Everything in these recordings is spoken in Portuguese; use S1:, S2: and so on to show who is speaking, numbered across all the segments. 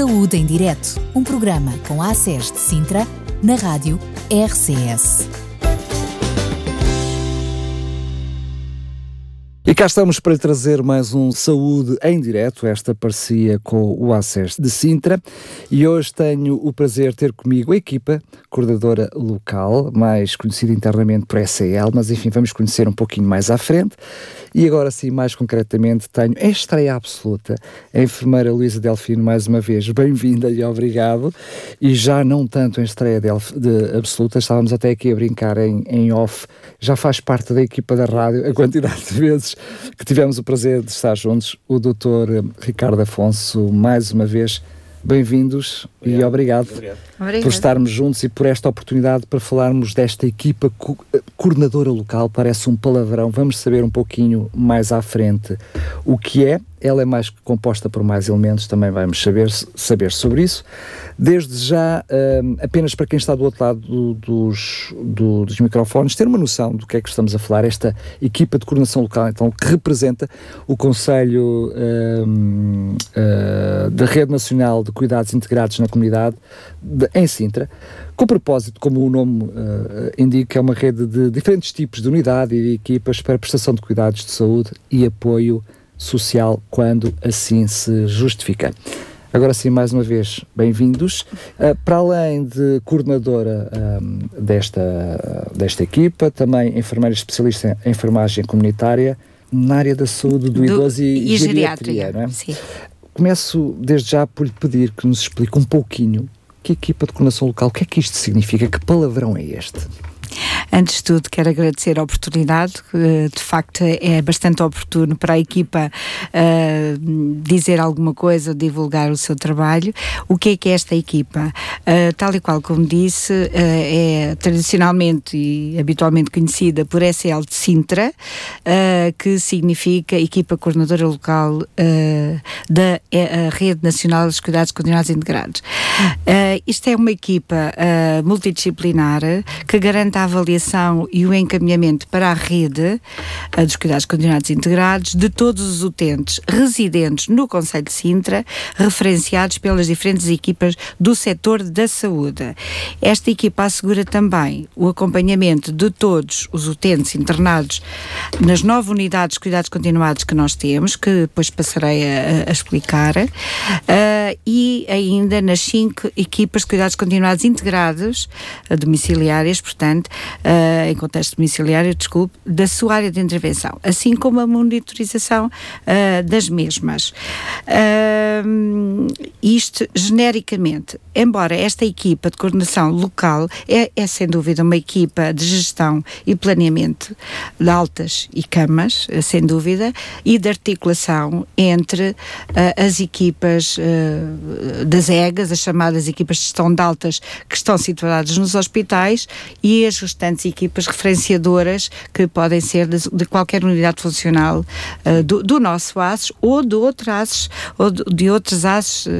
S1: Saúde em Direto, um programa com a ACES de Sintra, na rádio RCS.
S2: Cá estamos para trazer mais um Saúde em Direto, esta parceria com o ACES de Sintra. E hoje tenho o prazer de ter comigo a equipa coordenadora local, mais conhecida internamente por SAL, mas enfim, vamos conhecer um pouquinho mais à frente. E agora sim, mais concretamente, tenho em estreia absoluta a enfermeira Luísa Delfino, mais uma vez, bem-vinda e obrigado. E já não tanto em estreia de, de absoluta, estávamos até aqui a brincar em, em off, já faz parte da equipa da rádio, a quantidade de vezes que tivemos o prazer de estar juntos, o doutor Ricardo Afonso, mais uma vez, bem-vindos e obrigado, obrigado. por estarmos juntos e por esta oportunidade para falarmos desta equipa co coordenadora local. Parece um palavrão, vamos saber um pouquinho mais à frente o que é. Ela é mais composta por mais elementos, também vamos saber, saber sobre isso. Desde já, um, apenas para quem está do outro lado do, dos, do, dos microfones, ter uma noção do que é que estamos a falar, esta equipa de coordenação local, então, que representa o Conselho uh, da Rede Nacional de Cuidados Integrados na Comunidade, de, em Sintra, com propósito, como o nome uh, indica, é uma rede de diferentes tipos de unidade e de equipas para prestação de cuidados de saúde e apoio social quando assim se justifica. Agora sim, mais uma vez, bem-vindos. Uh, para além de coordenadora um, desta, desta equipa, também enfermeira especialista em enfermagem comunitária na área da saúde do, do idoso e, e geriatria. geriatria não é? Sim. Começo desde já por lhe pedir que nos explique um pouquinho que equipa de coordenação local, o que é que isto significa? Que palavrão é este?
S3: Antes de tudo, quero agradecer a oportunidade, de facto é bastante oportuno para a equipa uh, dizer alguma coisa, divulgar o seu trabalho. O que é que é esta equipa? Uh, tal e qual como disse, uh, é tradicionalmente e habitualmente conhecida por SL de Sintra, que significa Equipa Coordenadora Local da Rede Nacional dos Cuidados Continuados Integrados. isto é uma equipa multidisciplinar que garante a avaliação e o encaminhamento para a rede uh, dos cuidados continuados integrados de todos os utentes residentes no Conselho de Sintra, referenciados pelas diferentes equipas do setor da saúde. Esta equipa assegura também o acompanhamento de todos os utentes internados nas nove unidades de cuidados continuados que nós temos, que depois passarei a, a explicar, uh, e ainda nas cinco equipas de cuidados continuados integrados, uh, domiciliárias, portanto, uh, em contexto domiciliário, desculpe, da sua área de intervenção, assim como a monitorização uh, das mesmas. Uh, isto genericamente, embora esta equipa de coordenação local é, é, sem dúvida uma equipa de gestão e planeamento de altas e camas, sem dúvida, e de articulação entre as equipas das EGAs, as chamadas equipas de gestão de altas que estão situadas nos hospitais e as restantes equipas referenciadoras que podem ser de, de qualquer unidade funcional uh, do, do, nosso ASES ou de outros ASES ou de, de outros ASES uh,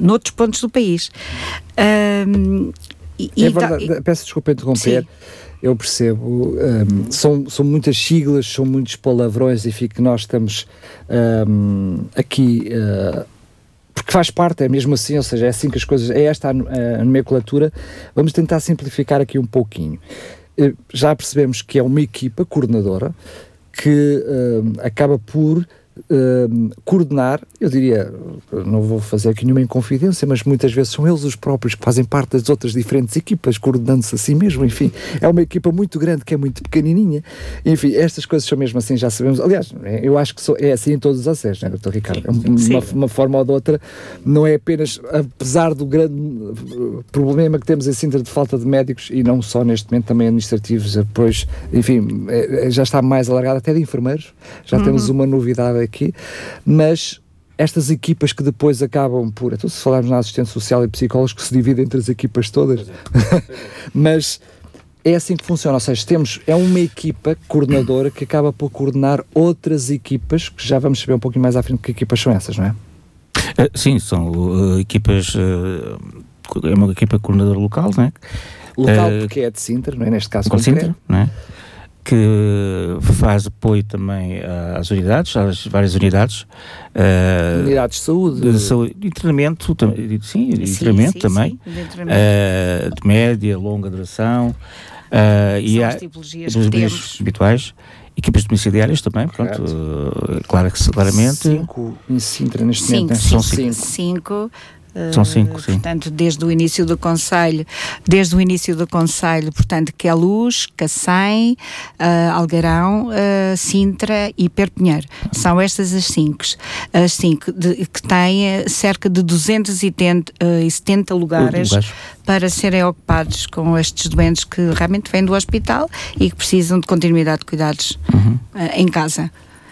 S3: noutros pontos do país.
S2: Um, e, é verdade, e, peço desculpa interromper. Sim eu percebo. Um, são, são muitas siglas, são muitos palavrões, enfim, que nós estamos um, aqui uh, porque faz parte, é mesmo assim, ou seja, é assim que as coisas, é esta a, a nomenclatura. Vamos tentar simplificar aqui um pouquinho. Eh, já percebemos que é uma equipa coordenadora que uh, acaba por uh, coordenar, eu diria, não vou fazer aqui nenhuma inconfidência, mas muitas vezes são eles os próprios que fazem parte das outras diferentes equipas, coordenando-se a si mesmo, enfim, é uma equipa muito grande que é muito pequenininha, enfim, estas coisas são mesmo assim, já sabemos, aliás, eu acho que sou, é assim em todos os acessos, né, doutor Ricardo? Sim. Uma, uma, forma ou de outra, não é apenas, apesar do grande problema que temos em Sintra de falta de médicos, e não só neste momento, também administrativos, depois, enfim, é, é já está mais alargado até de enfermeiros, já uhum. temos uma novidade aqui, mas estas equipas que depois acabam por. Então, se falarmos na assistência social e psicólogos, que se dividem entre as equipas todas, mas é assim que funciona. Ou seja, temos, é uma equipa coordenadora que acaba por coordenar outras equipas, que já vamos saber um pouquinho mais à frente que equipas são essas, não é?
S4: Uh, sim, são uh, equipas. Uh, é uma equipa coordenadora local, não é?
S2: Local porque é de Sintra, não é? Neste caso, concreto.
S4: Sintra, não é? Que faz apoio também às unidades, às várias unidades.
S2: Uh, unidades de saúde.
S4: De saúde e treinamento, sim, sim, treinamento sim, também. Sim, de, uh, de média, longa duração.
S3: Uh, e há, tipologias que temos.
S4: habituais equipas domiciliárias também, pronto, uh, claro, claramente.
S2: Cinco em Sintra neste
S3: cinco,
S2: momento,
S3: cinco, São cinco. cinco
S4: são cinco, sim.
S3: Portanto, desde o início do Conselho, desde o início do Conselho, portanto, que é Luz, Cacém, uh, Algarão, uh, Sintra e Perpinheiro. São estas as cinco, as cinco de, que têm cerca de 270 uh, lugares para serem ocupados com estes doentes que realmente vêm do hospital e que precisam de continuidade de cuidados uhum. em casa.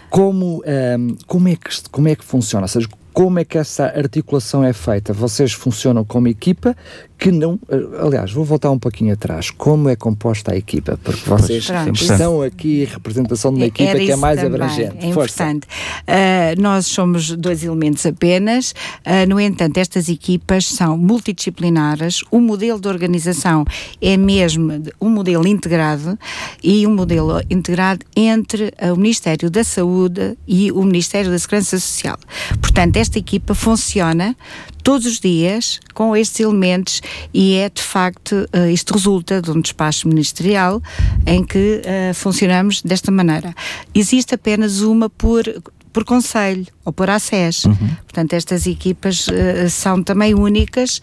S2: Como, um, como, é que, como é que funciona? Ou seja, como é que essa articulação é feita? Vocês funcionam como equipa que não. Eh, aliás, vou voltar um pouquinho atrás. Como é composta a equipa? Porque vocês estão aqui em representação de uma equipa Era que é mais também, abrangente.
S3: É importante. Uh, nós somos dois elementos apenas. Uh, no entanto, estas equipas são multidisciplinares. O modelo de organização é mesmo um modelo integrado e um modelo integrado entre o Ministério da Saúde e o Ministério da Segurança Social. Portanto, esta equipa funciona todos os dias com estes elementos e é de facto, uh, isto resulta de um despacho ministerial em que uh, funcionamos desta maneira. Existe apenas uma por por conselho ou por ACES. Uhum. Portanto, estas equipas uh, são também únicas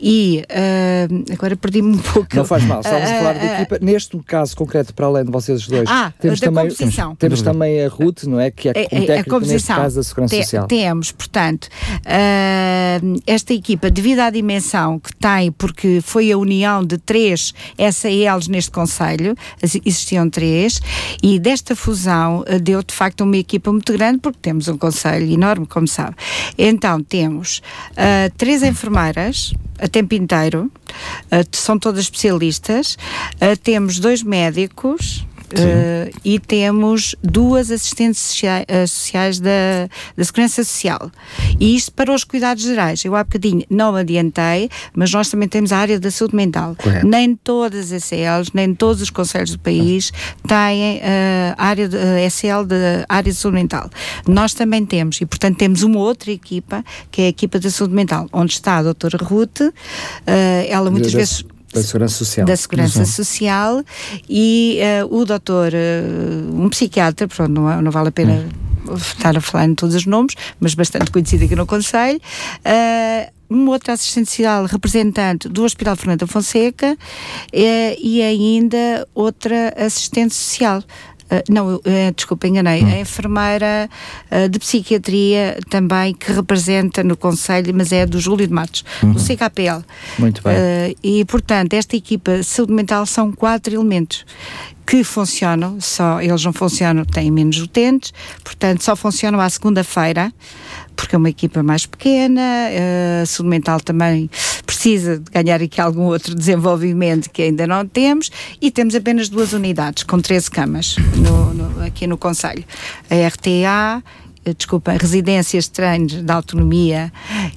S3: e uh, agora perdi-me um pouco.
S2: Não faz mal, estamos uh, a falar de equipa. Neste caso concreto, para além de vocês dois,
S3: ah,
S2: temos, também, temos, temos, também a RUT, não é? Que é, é um técnico a neste caso da Segurança Te, Social.
S3: Temos, portanto, esta equipa, devido à dimensão que tem, porque foi a união de três SALs neste Conselho, existiam três, e desta fusão deu de facto uma equipa muito grande, porque temos um conselho enorme, como sabe. Então, temos uh, três enfermeiras a tempo inteiro, uh, são todas especialistas, uh, temos dois médicos, Uh, e temos duas assistentes sociais, uh, sociais da, da Segurança Social. E isto para os cuidados gerais. Eu há bocadinho não adiantei, mas nós também temos a área da saúde mental. Correto. Nem todas as SLs, nem todos os conselhos do país têm uh, área de, uh, SL da área de saúde mental. Nós também temos, e portanto temos uma outra equipa, que é a equipa da saúde mental, onde está a doutora Ruth, ela muitas vezes
S2: da Segurança Social.
S3: Da Segurança uhum. Social e uh, o doutor, uh, um psiquiatra, pronto, não, não vale a pena uhum. estar a falar em todos os nomes, mas bastante conhecido aqui no Conselho. Uh, uma outra assistente social representante do Hospital Fernando Fonseca e ainda outra assistente social não, uh, desculpa, enganei. Hum. A enfermeira uh, de psiquiatria também que representa no Conselho, mas é do Júlio de Matos, uhum. do CKPL.
S2: Muito bem.
S3: e, portanto, esta equipa de saúde mental são quatro elementos que funcionam, só eles não funcionam, têm menos utentes, portanto, só funcionam à segunda-feira porque é uma equipa mais pequena, a saúde mental também precisa de ganhar aqui algum outro desenvolvimento que ainda não temos e temos apenas duas unidades com 13 camas no, no, aqui no Conselho. A RTA eh, desculpa, residências de treinos de autonomia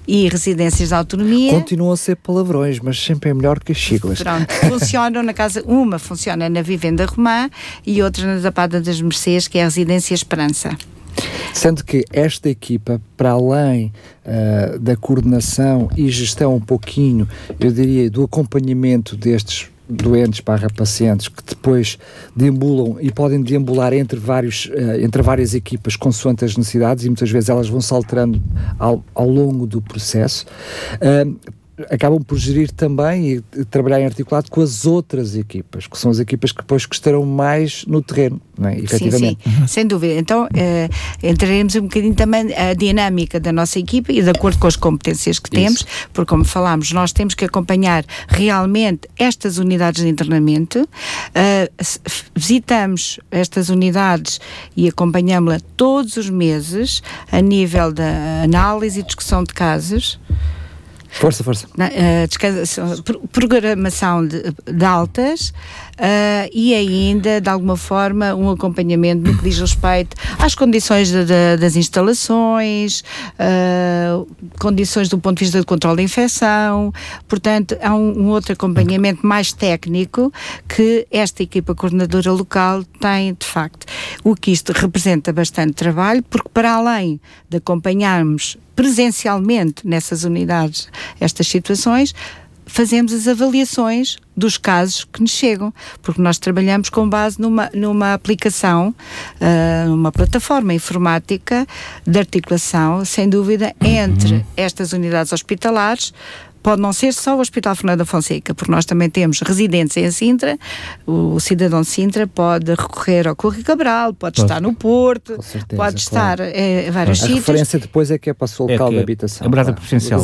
S3: e residências de autonomia.
S2: Continuam a ser palavrões, mas sempre é melhor que as siglas.
S3: Pronto, funcionam na casa, uma funciona na Vivenda Romã e outra na Zapada das Mercês, que é a Residência Esperança.
S2: Sendo que esta equipa, para além uh, da coordenação e gestão um pouquinho, eu diria, do acompanhamento destes doentes barra pacientes que depois deambulam e podem deambular entre, vários, uh, entre várias equipas consoante as necessidades e muitas vezes elas vão se alterando ao, ao longo do processo. Uh, acabam por gerir também e trabalhar em articulado com as outras equipas, que são as equipas que depois que estarão mais no terreno, não é? efetivamente.
S3: Sim, sim. Uhum. sem dúvida. Então, uh, entraremos um bocadinho também a dinâmica da nossa equipa e de acordo com as competências que temos, Isso. porque como falámos, nós temos que acompanhar realmente estas unidades de internamento, uh, visitamos estas unidades e acompanhamos-la todos os meses a nível da análise e discussão de casos,
S2: Força, força.
S3: Uh, programação de, de altas uh, e ainda, de alguma forma, um acompanhamento no que diz respeito às condições de, de, das instalações, uh, condições do ponto de vista do controle da infecção. Portanto, há um, um outro acompanhamento mais técnico que esta equipa coordenadora local tem, de facto. O que isto representa bastante trabalho, porque para além de acompanharmos presencialmente nessas unidades estas situações, fazemos as avaliações dos casos que nos chegam, porque nós trabalhamos com base numa, numa aplicação, uh, numa plataforma informática de articulação, sem dúvida, entre uhum. estas unidades hospitalares, pode não ser só o Hospital Fernando Fonseca, porque nós também temos residentes em Sintra, o, cidadão de Sintra pode recorrer ao Correio Cabral, pode, pode, estar no Porto, certeza, pode estar claro. em vários sítios. A
S2: referência depois é que é para o seu local é de habitação.
S4: É morada preferencial.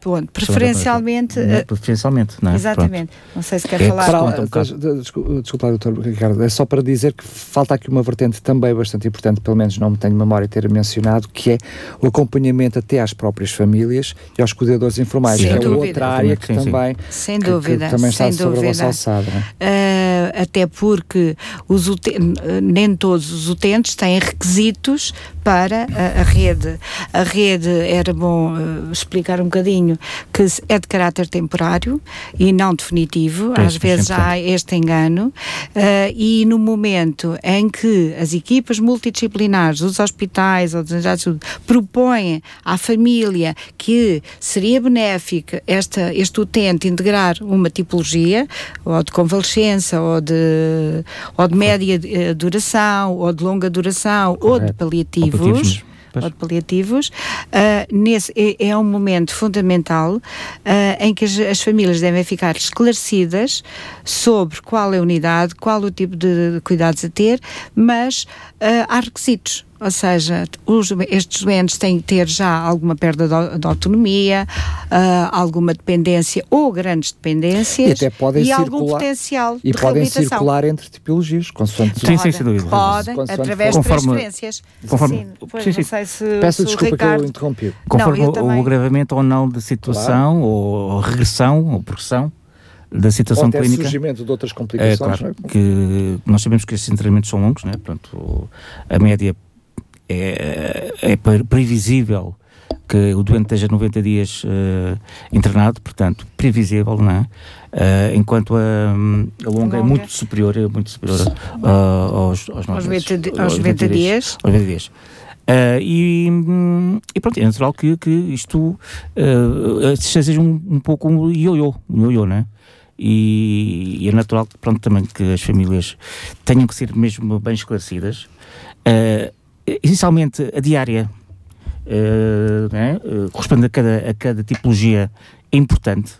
S3: Ponto. Preferencialmente.
S4: Não, preferencialmente, não é?
S3: Exatamente. Pronto. Não sei se quer é, falar. Para,
S2: um desculpa, doutor Ricardo, é só para dizer que falta aqui uma vertente também bastante importante, pelo menos não me tenho memória de ter mencionado, que é o acompanhamento até às próprias famílias e aos cuidadores informais, que é outra área que sim, também,
S3: sem que, dúvida,
S2: que também
S3: está
S2: sobre
S3: dúvida.
S2: a vossa alçada.
S3: Uh, até porque os nem todos os utentes têm requisitos para a, a rede. A rede, era bom uh, explicar um bocadinho, que é de caráter temporário e não definitivo, às vezes há este engano, uh, e no momento em que as equipas multidisciplinares dos hospitais ou unidades de saúde propõem à família que seria benéfica esta, este utente integrar uma tipologia, ou de convalescença, ou de, ou de média eh, duração, ou de longa duração, Correto. ou de paliativo, paliativos, ou de paliativos, uh, nesse, é, é, um momento fundamental uh, em que as, as, famílias devem ficar esclarecidas sobre qual é a unidade, qual o tipo de cuidados a ter, mas há requisitos ou seja, os, estes doentes têm que ter já alguma perda de, de autonomia, uh, alguma dependência ou grandes dependências
S2: e, até podem
S3: e
S2: circular,
S3: algum potencial
S2: e podem circular entre tipologias, consoante
S4: sim, sim, sem dúvida.
S3: Podem, através de transferências.
S4: Conforme, sim,
S3: pois, sim, sim. Não sei se,
S2: Peço
S3: se
S2: desculpa
S3: Ricardo...
S2: que eu interrompi.
S4: Conforme não, o, o agravamento ou não da situação, claro. ou regressão, ou progressão, da situação
S2: ou até
S4: clínica.
S2: surgimento de outras complicações. É,
S4: claro, é? que nós sabemos que esses tratamentos são longos, né? Portanto, a média é, é previsível que o doente esteja 90 dias uh, internado, portanto, previsível, não é? Uh, enquanto a, a longa, é muito superior, é muito superior uh, aos, aos,
S3: aos, 20, aos 90 dias.
S4: Aos 90 dias. Uh, e, e, pronto, é natural que, que isto uh, seja um, um pouco um ioiô, um ioiô, não é? E, e, é natural pronto, também que as famílias tenham que ser mesmo bem esclarecidas. Uh, essencialmente a diária uh, né? uh, corresponde a cada, a cada tipologia é importante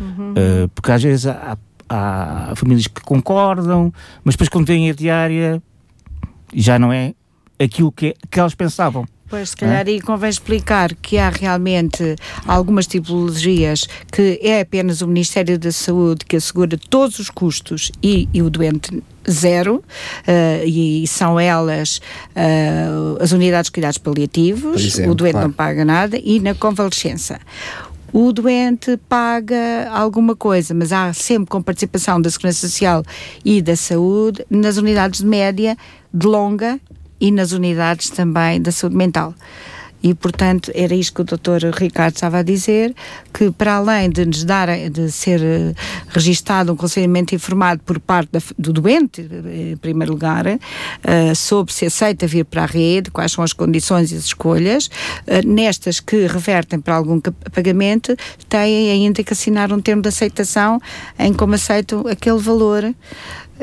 S4: uhum. uh, porque às vezes há, há, famílias que concordam mas depois quando vem a diária já não é aquilo que, que elas pensavam.
S3: Pois, se calhar aí convém explicar que há realmente algumas tipologias que é apenas o Ministério da Saúde que assegura todos os custos e, e o doente zero, uh, e são elas uh, as unidades de cuidados paliativos, exemplo, o doente claro. não paga nada, e na convalescença. O doente paga alguma coisa, mas há sempre com participação da Segurança Social e da Saúde nas unidades de média, de longa e nas unidades também da saúde mental. E, portanto, era isto que o doutor Ricardo estava a dizer, que para além de nos dar, de ser uh, registado um conselhamento informado por parte da, do doente, eh, em primeiro lugar, uh, sobre se aceita vir para a rede, quais são as condições e as escolhas, uh, nestas que revertem para algum pagamento, têm ainda que assinar um termo de aceitação em como aceitam aquele valor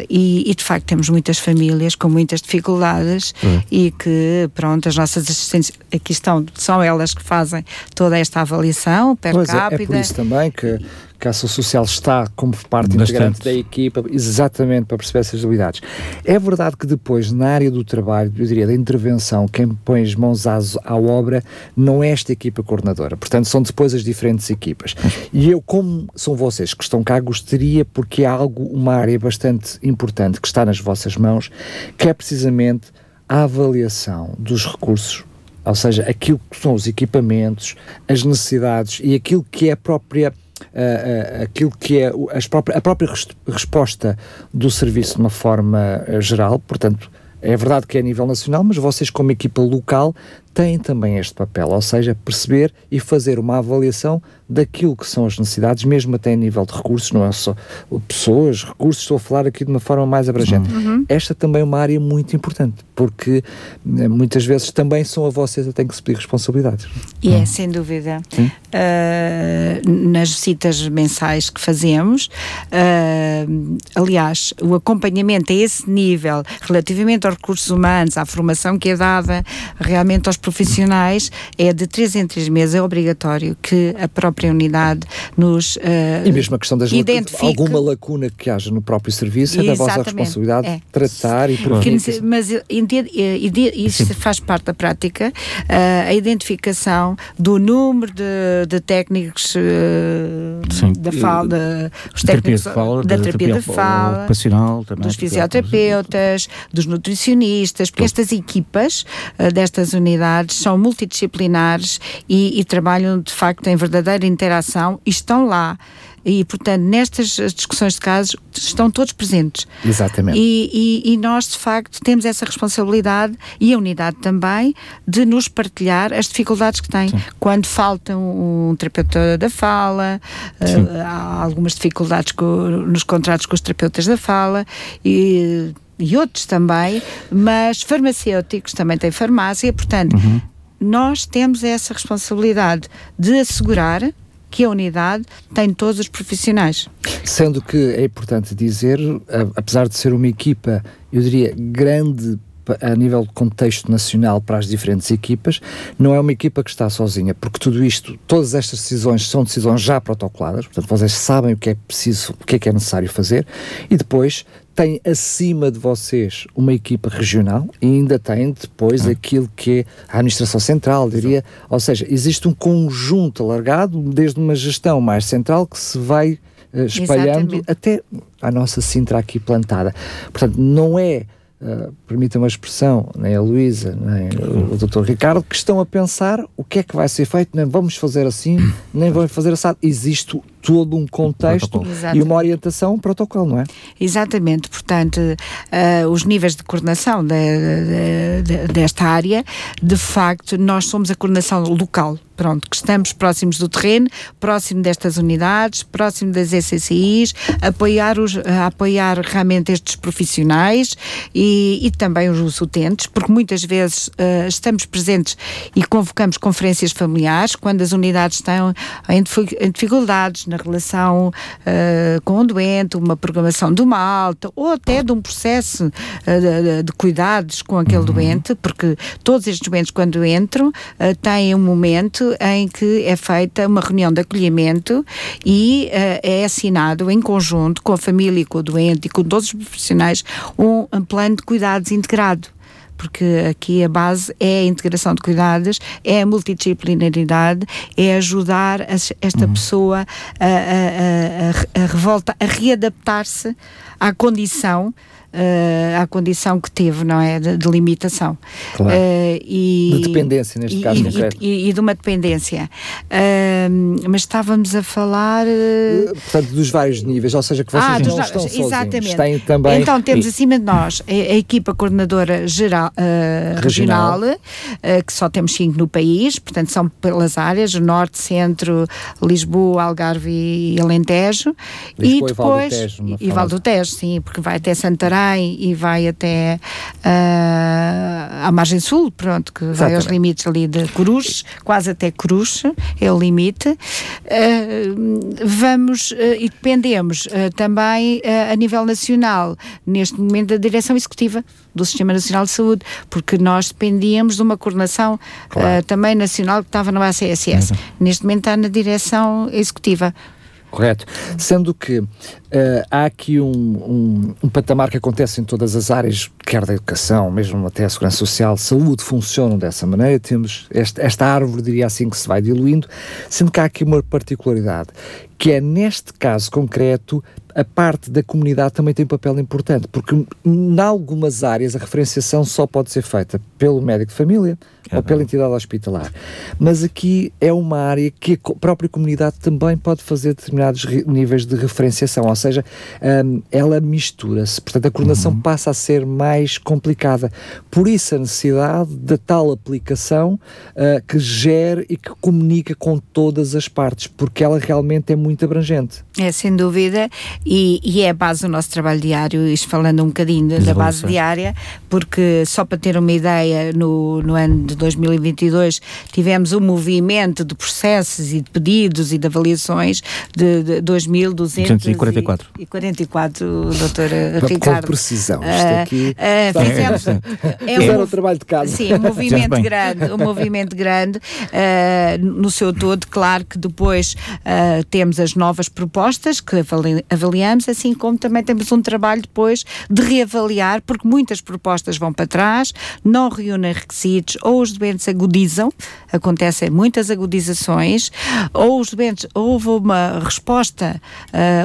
S3: e, e, de facto temos muitas famílias com muitas dificuldades hum. e que, pronto, as nossas assistentes aqui estão, são elas que fazem toda esta avaliação per pois capita.
S2: É, é por isso também que que a ação social está como parte Bastante. integrante da equipa, exatamente para perceber essas habilidades. É verdade que depois, na área do trabalho, eu diria, da intervenção, quem põe as mãos à, à obra não é esta equipa coordenadora. Portanto, são depois as diferentes equipas. E eu, como são vocês que estão cá, gostaria, porque é algo, uma área bastante importante que está nas vossas mãos, que é precisamente a avaliação dos recursos ou seja, aquilo que são os equipamentos, as necessidades e aquilo que é a própria uh, aquilo que é as próprias, a própria resposta do serviço de uma forma uh, geral, portanto, é verdade que é a nível nacional, mas vocês, como equipa local, têm também este papel, ou seja, perceber e fazer uma avaliação daquilo que são as necessidades, mesmo até a nível de recursos, não é só pessoas, recursos, estou a falar aqui de uma forma mais abrangente. Uhum. Esta também é uma área muito importante, porque eh, muitas vezes também são a vocês a têm que se pedir responsabilidades.
S3: E é, sem dúvida. Uh, nas visitas mensais que fazemos, uh, aliás, o acompanhamento a esse nível, relativamente aos recursos humanos, à formação que é dada realmente aos profissionais é de três em três meses, é obrigatório que a própria unidade nos uh,
S2: E mesmo a questão das identifique... alguma lacuna que haja no próprio serviço é da vossa responsabilidade é. tratar e prevenir.
S3: Mas isso faz parte da prática, uh, a identificação do número de, de técnicos uh, da fala, de,
S4: os técnicos da, fala, da, da terapia da fala,
S3: também, dos fisioterapeutas, dos nutricionistas, porque estas equipas destas unidades são multidisciplinares e, e trabalham de facto em verdadeira interação e estão lá. E, portanto, nestas discussões de casos estão todos presentes.
S2: Exatamente.
S3: E, e, e, nós, de facto, temos essa responsabilidade e a unidade também de nos partilhar as dificuldades que têm. Sim. Quando falta um, terapeuta da fala, uh, há algumas dificuldades com, nos contratos com os terapeutas da fala e e outros também, mas farmacêuticos também têm farmácia, portanto, uhum. nós temos essa responsabilidade de assegurar que a unidade tem todos os profissionais.
S2: Sendo que é importante dizer, apesar de ser uma equipa, eu diria, grande a nível de contexto nacional para as diferentes equipas, não é uma equipa que está sozinha, porque tudo isto, todas estas decisões são decisões já protocoladas, portanto vocês sabem o que é preciso, o que é que é necessário fazer, e depois tem acima de vocês uma equipa regional e ainda tem depois hum. aquilo que é a administração central, diria, ou seja, existe um conjunto alargado, desde uma gestão mais central que se vai uh, espalhando Exatamente. até a nossa Sintra aqui plantada. Portanto, não é Uh, permitam uma expressão, nem a Luísa, nem o, o Dr. Ricardo, que estão a pensar o que é que vai ser feito, nem vamos fazer assim, nem vamos fazer assim. Existe todo um contexto e uma orientação, um protocolo, não é?
S3: Exatamente, portanto, uh, os níveis de coordenação de, de, de, desta área, de facto, nós somos a coordenação local, pronto, que estamos próximos do terreno, próximo destas unidades, próximo das SCCIs, apoiar, os, apoiar realmente estes profissionais e, e também os utentes, porque muitas vezes uh, estamos presentes e convocamos conferências familiares quando as unidades estão em, em dificuldades na relação uh, com o doente, uma programação de uma alta ou até de um processo uh, de, de, cuidados com aquele uhum. doente, porque todos estes doentes, quando entram, uh, têm um momento em que é feita uma reunião de acolhimento e é assinado em conjunto com a família, com o doente e com todos os profissionais um, um plano de cuidados integrado porque aqui a base é a integração de cuidados, é a multidisciplinaridade, é ajudar esta uhum. pessoa a, a, a, a, revolta, a readaptar-se à condição uh, à condição que teve, não é? De, de limitação.
S2: Claro. Uh, e, de dependência, neste e, caso
S3: e,
S2: concreto.
S3: E, e, de uma dependência. Uh, mas estávamos a falar.
S2: Portanto, dos vários níveis, ou seja, que vocês ah, não dos, estão
S3: exatamente.
S2: sozinhos. Também...
S3: Então, temos acima de nós a, a equipa coordenadora geral, regional, regional que só temos cinco no país, portanto, são pelas áreas, Norte, Centro, Lisboa, Algarve e Alentejo.
S2: Lisboa e depois.
S3: E Val do Tejo, sim, porque vai até Santarém e vai até uh, à margem sul, pronto, que Exatamente. vai aos limites ali de Cruz, quase até Cruz, é o limite. Uh, vamos uh, e dependemos também a nível nacional, neste momento, da direção executiva do Sistema Nacional de Saúde, porque nós dependíamos de uma coordenação claro. também nacional que estava no ACSS. Uhum. Neste momento está na direção executiva.
S2: Correto. Sendo que uh, há aqui um, um, um, patamar que acontece em todas as áreas, quer da educação, mesmo até a segurança social, saúde, funcionam dessa maneira. Temos esta, esta árvore, diria assim, que se vai diluindo, sendo que há aqui uma particularidade, que é neste caso concreto a parte da comunidade também tem um papel importante, porque em algumas áreas a referenciação só pode ser feita pelo médico de família é ou pela entidade hospitalar. Mas aqui é uma área que a própria comunidade também pode fazer determinados níveis de referenciação, ou seja, um, ela mistura-se, portanto a coordenação uhum. passa a ser mais complicada. Por isso a necessidade da tal aplicação uh, que gere e que comunica com todas as partes, porque ela realmente é muito abrangente.
S3: É, sem dúvida, e, e é a base do nosso trabalho diário, isto falando um bocadinho da base diária, porque só para ter uma ideia, no, no ano de 2022 tivemos um movimento de processos e de pedidos e de avaliações de, de 2.244. E 44, doutora Ricardo.
S2: Com precisão, isto uh, aqui... Uh,
S3: fizemos, é,
S2: é um, trabalho de casa.
S3: Sim, um movimento grande, um movimento grande, uh, no seu todo, claro que depois temos as novas propostas que avali avaliamos, assim como também temos um trabalho depois de reavaliar, porque muitas propostas vão para trás, não reúnem requisitos, ou os doentes agudizam, acontecem muitas agudizações, ou os doentes, houve uma resposta,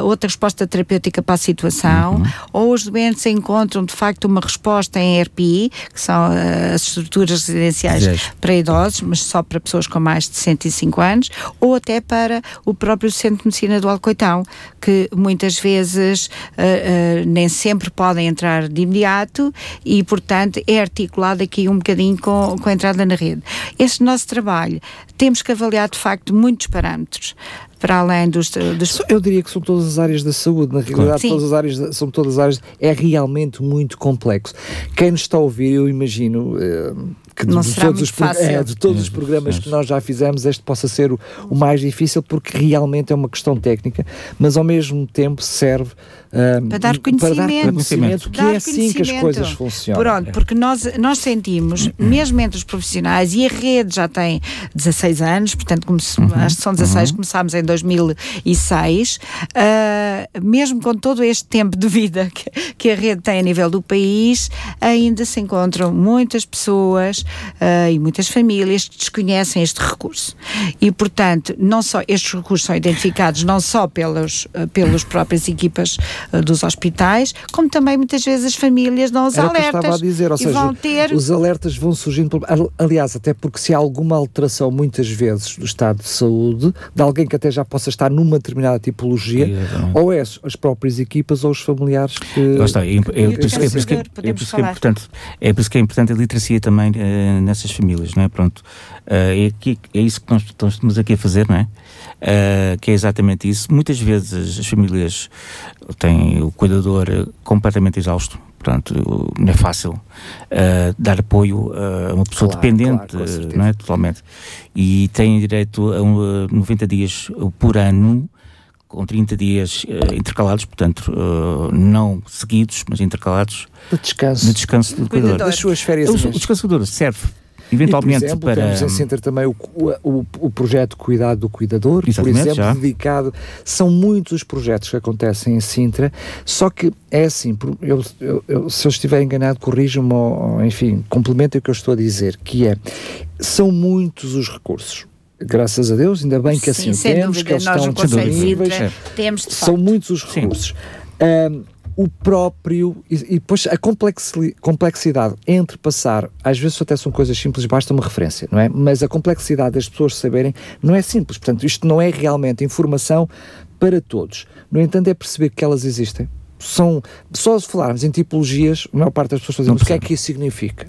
S3: outra resposta terapêutica para a situação, uhum. ou os doentes encontram de facto uma resposta em RPI, que são uh, as estruturas residenciais para idosos, mas só para pessoas com mais de 105 anos, ou até para o próprio Centro de Medicina do Alcoitão, que muitas vezes uh, nem sempre podem entrar de imediato e, portanto, é articulado aqui um bocadinho com, com a entrada na rede. Este nosso trabalho temos que avaliar de facto muitos parâmetros para além dos, dos,
S2: Eu diria que são todas as áreas da saúde, na realidade todas as áreas são todas as áreas, é realmente muito complexo. Quem nos está a ouvir, eu imagino eh, que de, de, todos os, é, de, todos os, programas que nós já fizemos, este possa ser o, o, mais difícil, porque realmente é uma questão técnica, mas ao mesmo tempo serve
S3: um, para dar conhecimento, para dar
S2: conhecimento. que dar é assim que as coisas funcionam.
S3: Pronto, porque nós, nós sentimos, mesmo entre os profissionais, e a rede já tem 16 anos, portanto, como se, uhum, acho que são 16, uhum. começámos em 2006, uh, mesmo com todo este tempo de vida que, que, a rede tem a nível do país, ainda se encontram muitas pessoas uh, e muitas famílias que desconhecem este recurso. E, portanto, não só estes recursos são identificados não só pelos, uh, pelas próprias equipas dos hospitais, como também muitas vezes as famílias dão os
S2: Era
S3: alertas.
S2: Que eu estava a dizer, ou seja, ter... os alertas vão surgindo. Aliás, até porque se há alguma alteração, muitas vezes, do estado de saúde, de alguém que até já possa estar numa determinada tipologia, ou é as próprias equipas ou os familiares que.
S4: Lá está, é, é, é, é, é, por isso que é importante, é por isso que é importante a literacia também uh, nessas famílias, não é? Pronto. Uh, é, aqui, é isso que nós estamos aqui a fazer, não é? Uh, que é exatamente isso. Muitas vezes as famílias têm o cuidador completamente exausto, portanto não é fácil uh, dar apoio a uma pessoa claro, dependente, claro, não é? Totalmente. E têm direito a um, 90 dias por ano com 30 dias uh, intercalados, portanto, uh, não seguidos, mas intercalados.
S2: De descanso.
S4: De descanso do cuidador.
S2: Das suas férias.
S4: O, o descanso do cuidador serve eventualmente
S2: e, por exemplo,
S4: para...
S2: temos em Sintra também o, o, o projeto Cuidado do Cuidador, Exatamente, por exemplo, já. dedicado... São muitos os projetos que acontecem em Sintra, só que é assim, eu, eu, eu, se eu estiver enganado, corrijam-me ou, enfim, complementem o que eu estou a dizer, que é, são muitos os recursos graças a Deus, ainda bem que Sim, assim temos, dúvida, que eles estão disponíveis,
S3: temos,
S2: são muitos os recursos. Um, o próprio. E, e depois a complexidade entre passar, às vezes até são coisas simples, basta uma referência, não é? Mas a complexidade das pessoas saberem não é simples. Portanto, isto não é realmente informação para todos. No entanto, é perceber que elas existem. São, só se falarmos em tipologias, a maior parte das pessoas fazem o que é que isso significa?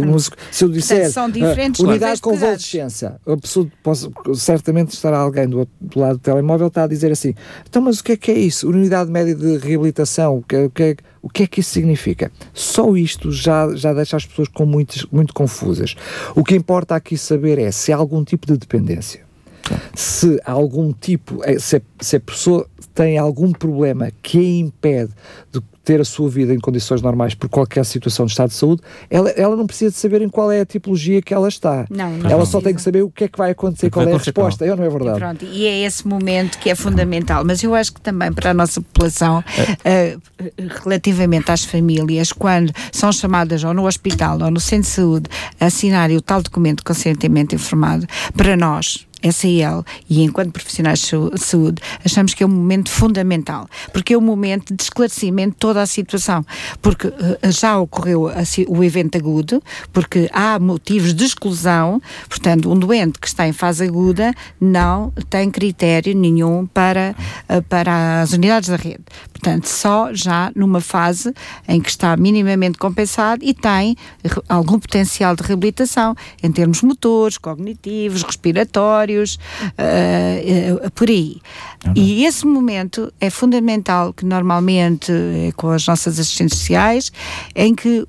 S2: Músico. Se eu disser uh, unidade com convalescença, a pessoa pode, certamente estará alguém do outro lado do telemóvel está a dizer assim, então mas o que é que é isso? Unidade média de reabilitação, o que, o que, é, o que é que isso significa? Só isto já, já deixa as pessoas com muitas, muito confusas. O que importa aqui saber é se há algum tipo de dependência. Se há algum tipo, eh, se a, se a pessoa tem algum problema que a impede de ter a sua vida em condições normais por qualquer situação de estado de saúde, ela, ela não precisa de saber em qual é a tipologia que ela está.
S3: Não, não
S2: ela
S3: não
S2: só tem que saber o que é que vai acontecer, qual é a resposta. É, não é verdade?
S3: E, pronto, e é esse momento que é fundamental. Mas eu acho que também para a nossa população, uh, relativamente às famílias, quando são chamadas ou no hospital ou no centro de saúde a assinarem o tal documento de consentimento informado, para nós SAL e enquanto profissionais de saúde, achamos que é um momento fundamental, porque é um momento de esclarecimento de toda a situação, porque uh, já ocorreu o evento agudo, porque há motivos de exclusão, portanto, um doente que está em fase aguda não tem critério nenhum para, uh, para as unidades da rede. Portanto, só já numa fase em que está minimamente compensado e tem algum potencial de reabilitação em termos motores, cognitivos, respiratórios, uh, uh, por aí. Uhum. E esse momento é fundamental que normalmente é com as nossas assistentes sociais, em que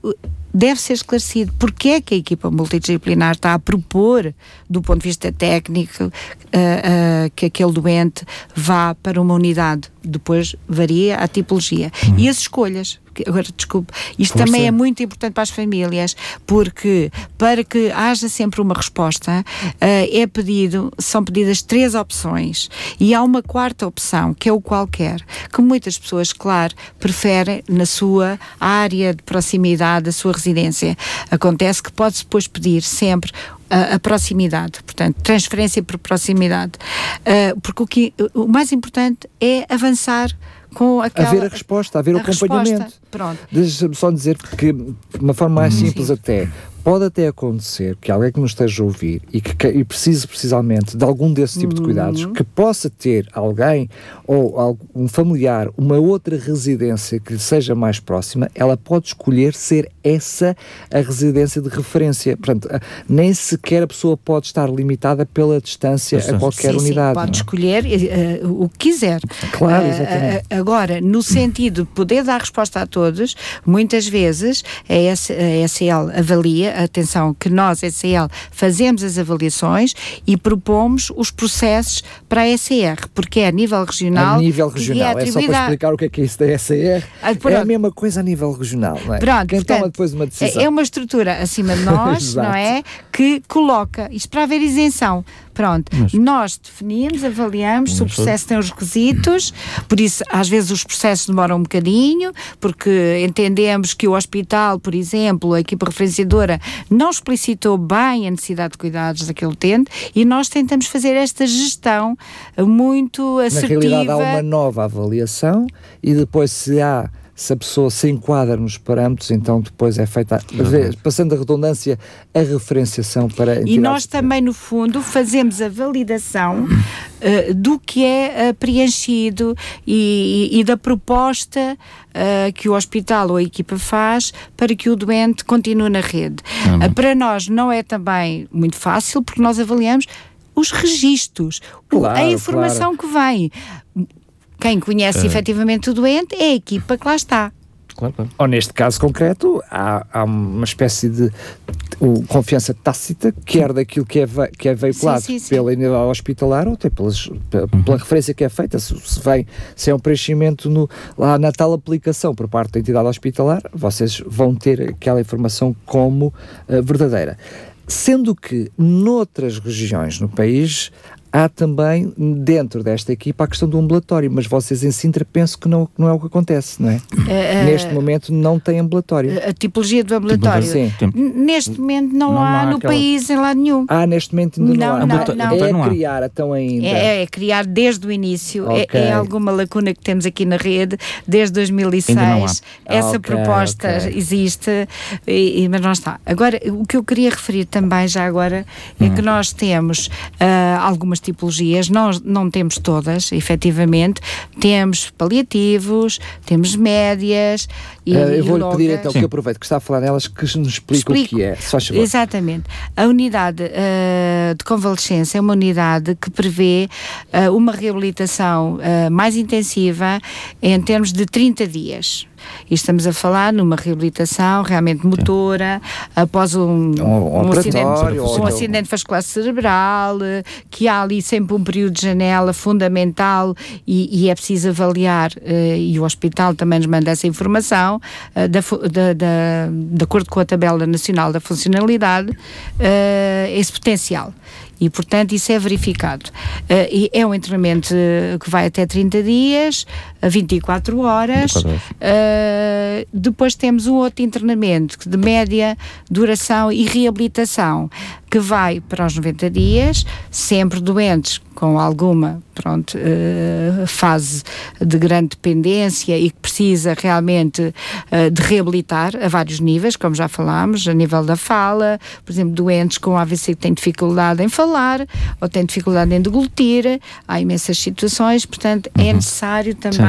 S3: deve ser esclarecido porque é que a equipa multidisciplinar está a propor, do ponto de vista técnico, uh, uh, que aquele doente vá para uma unidade. Depois varia a tipologia. Uhum. E as escolhas agora desculpe, isto Força. também é muito importante para as famílias, porque para que haja sempre uma resposta, uh, é pedido, são pedidas três opções e há uma quarta opção, que é o qualquer, que muitas pessoas, claro, preferem na sua área de proximidade, da sua residência. Acontece que pode-se depois pedir sempre a, a, proximidade, portanto, transferência por proximidade. Uh, porque o, que, o mais importante é avançar com aquela...
S2: Haver a resposta, haver o acompanhamento.
S3: Pronto.
S2: Deixa-me só dizer que, de uma forma mais simples Sim. até, pode até acontecer que alguém que nos esteja a ouvir e que e precise precisamente de algum desse tipo de uhum. cuidados, que possa ter alguém ou um familiar, uma outra residência que lhe seja mais próxima, ela pode escolher ser essa a residência de referência. Portanto, nem sequer a pessoa pode estar limitada pela distância a qualquer
S3: sim,
S2: unidade.
S3: Sim, pode não? É? escolher uh, o que quiser.
S2: Claro, exatamente.
S3: Uh, agora, no sentido de poder dar resposta a todos, muitas vezes a, SL avalia atenção, que nós, SCL, fazemos as avaliações e propomos os processos para a SCR, porque é a nível regional.
S2: A nível regional, é, é, só para explicar o que é que é isso da SCR. Ah, é a mesma coisa a nível regional, não é?
S3: Pronto,
S2: Quem
S3: portanto,
S2: toma depois uma decisão.
S3: É uma estrutura acima de nós, não é? Que coloca, isto para haver isenção. Pronto, mas, nós definimos, avaliamos se o processo tem os requisitos, por isso às vezes os processos demoram um bocadinho, porque entendemos que o hospital, por exemplo, a equipa referenciadora não explicitou bem a necessidade de cuidados daquele utente e nós tentamos fazer esta gestão muito assertiva.
S2: Na realidade há uma nova avaliação e depois se há se a pessoa se enquadra nos parâmetros, então depois é feita, passando a redundância, a referenciação para
S3: E nós também, no fundo, fazemos a validação uh, do que é uh, preenchido e, e, e, da proposta uh, que o hospital ou a equipa faz para que o doente continue na rede. para nós não é também muito fácil, porque nós avaliamos os registros, claro, a informação claro. que vem quem conhece uh. efetivamente o doente é a equipa que lá está.
S2: Claro, claro. Ou neste caso concreto, há, há uma espécie de, de confiança tácita, quer daquilo que é, que é veiculado sim, sim, sim. pela unidade hospitalar ou até pelas, pela, uhum. pela, referência que é feita. Se, se, vem, se é um preenchimento no, lá na tal aplicação por parte da entidade hospitalar, vocês vão ter aquela informação como uh, verdadeira. Sendo que noutras regiões no país há também dentro desta equipa a questão do ambulatório, mas vocês em Sintra penso que não, não é o que acontece, não é? Uh, Neste momento não tem ambulatório.
S3: A tipologia do ambulatório? Sim. Neste momento não, não há, há no aquela... país em lado nenhum.
S2: Ah, neste momento não, não há. Não, não. É criar então ainda.
S3: É, é, criar desde o início. Okay. É, é, alguma lacuna que temos aqui na rede desde 2006. Essa okay, proposta okay. existe, e, mas não está. Agora, o que eu queria referir também já agora é hum. que nós temos uh, algumas tipologias, nós não temos todas, efetivamente, temos paliativos, temos médias e, uh,
S2: Eu vou-lhe pedir então Sim. que aproveite que está a falar nelas que nos explique Explico. o que é, só
S3: Exatamente. A unidade uh, de convalescença é uma unidade que prevê uh, uma reabilitação mais intensiva em termos de 30 dias. E estamos a falar numa reabilitação realmente motora, após um, um, um, acidente, um acidente vascular cerebral, que há ali sempre um período de janela fundamental e, e é preciso avaliar, uh, e o hospital também nos manda essa informação, uh, da, da, da, de acordo com a tabela nacional da funcionalidade, uh, esse potencial e, portanto, isso é verificado. Uh, é um internamento que vai até 30 dias, a 24 horas. 24 horas. Uh, depois temos um outro internamento de média duração e reabilitação, que vai para os 90 dias, sempre doentes com alguma pronto, uh, fase de grande dependência e que precisa realmente uh, de reabilitar a vários níveis, como já falámos, a nível da fala, por exemplo, doentes com AVC que têm dificuldade em falar ou têm dificuldade em deglutir, há imensas situações, portanto é uhum. é necessário também, Sim.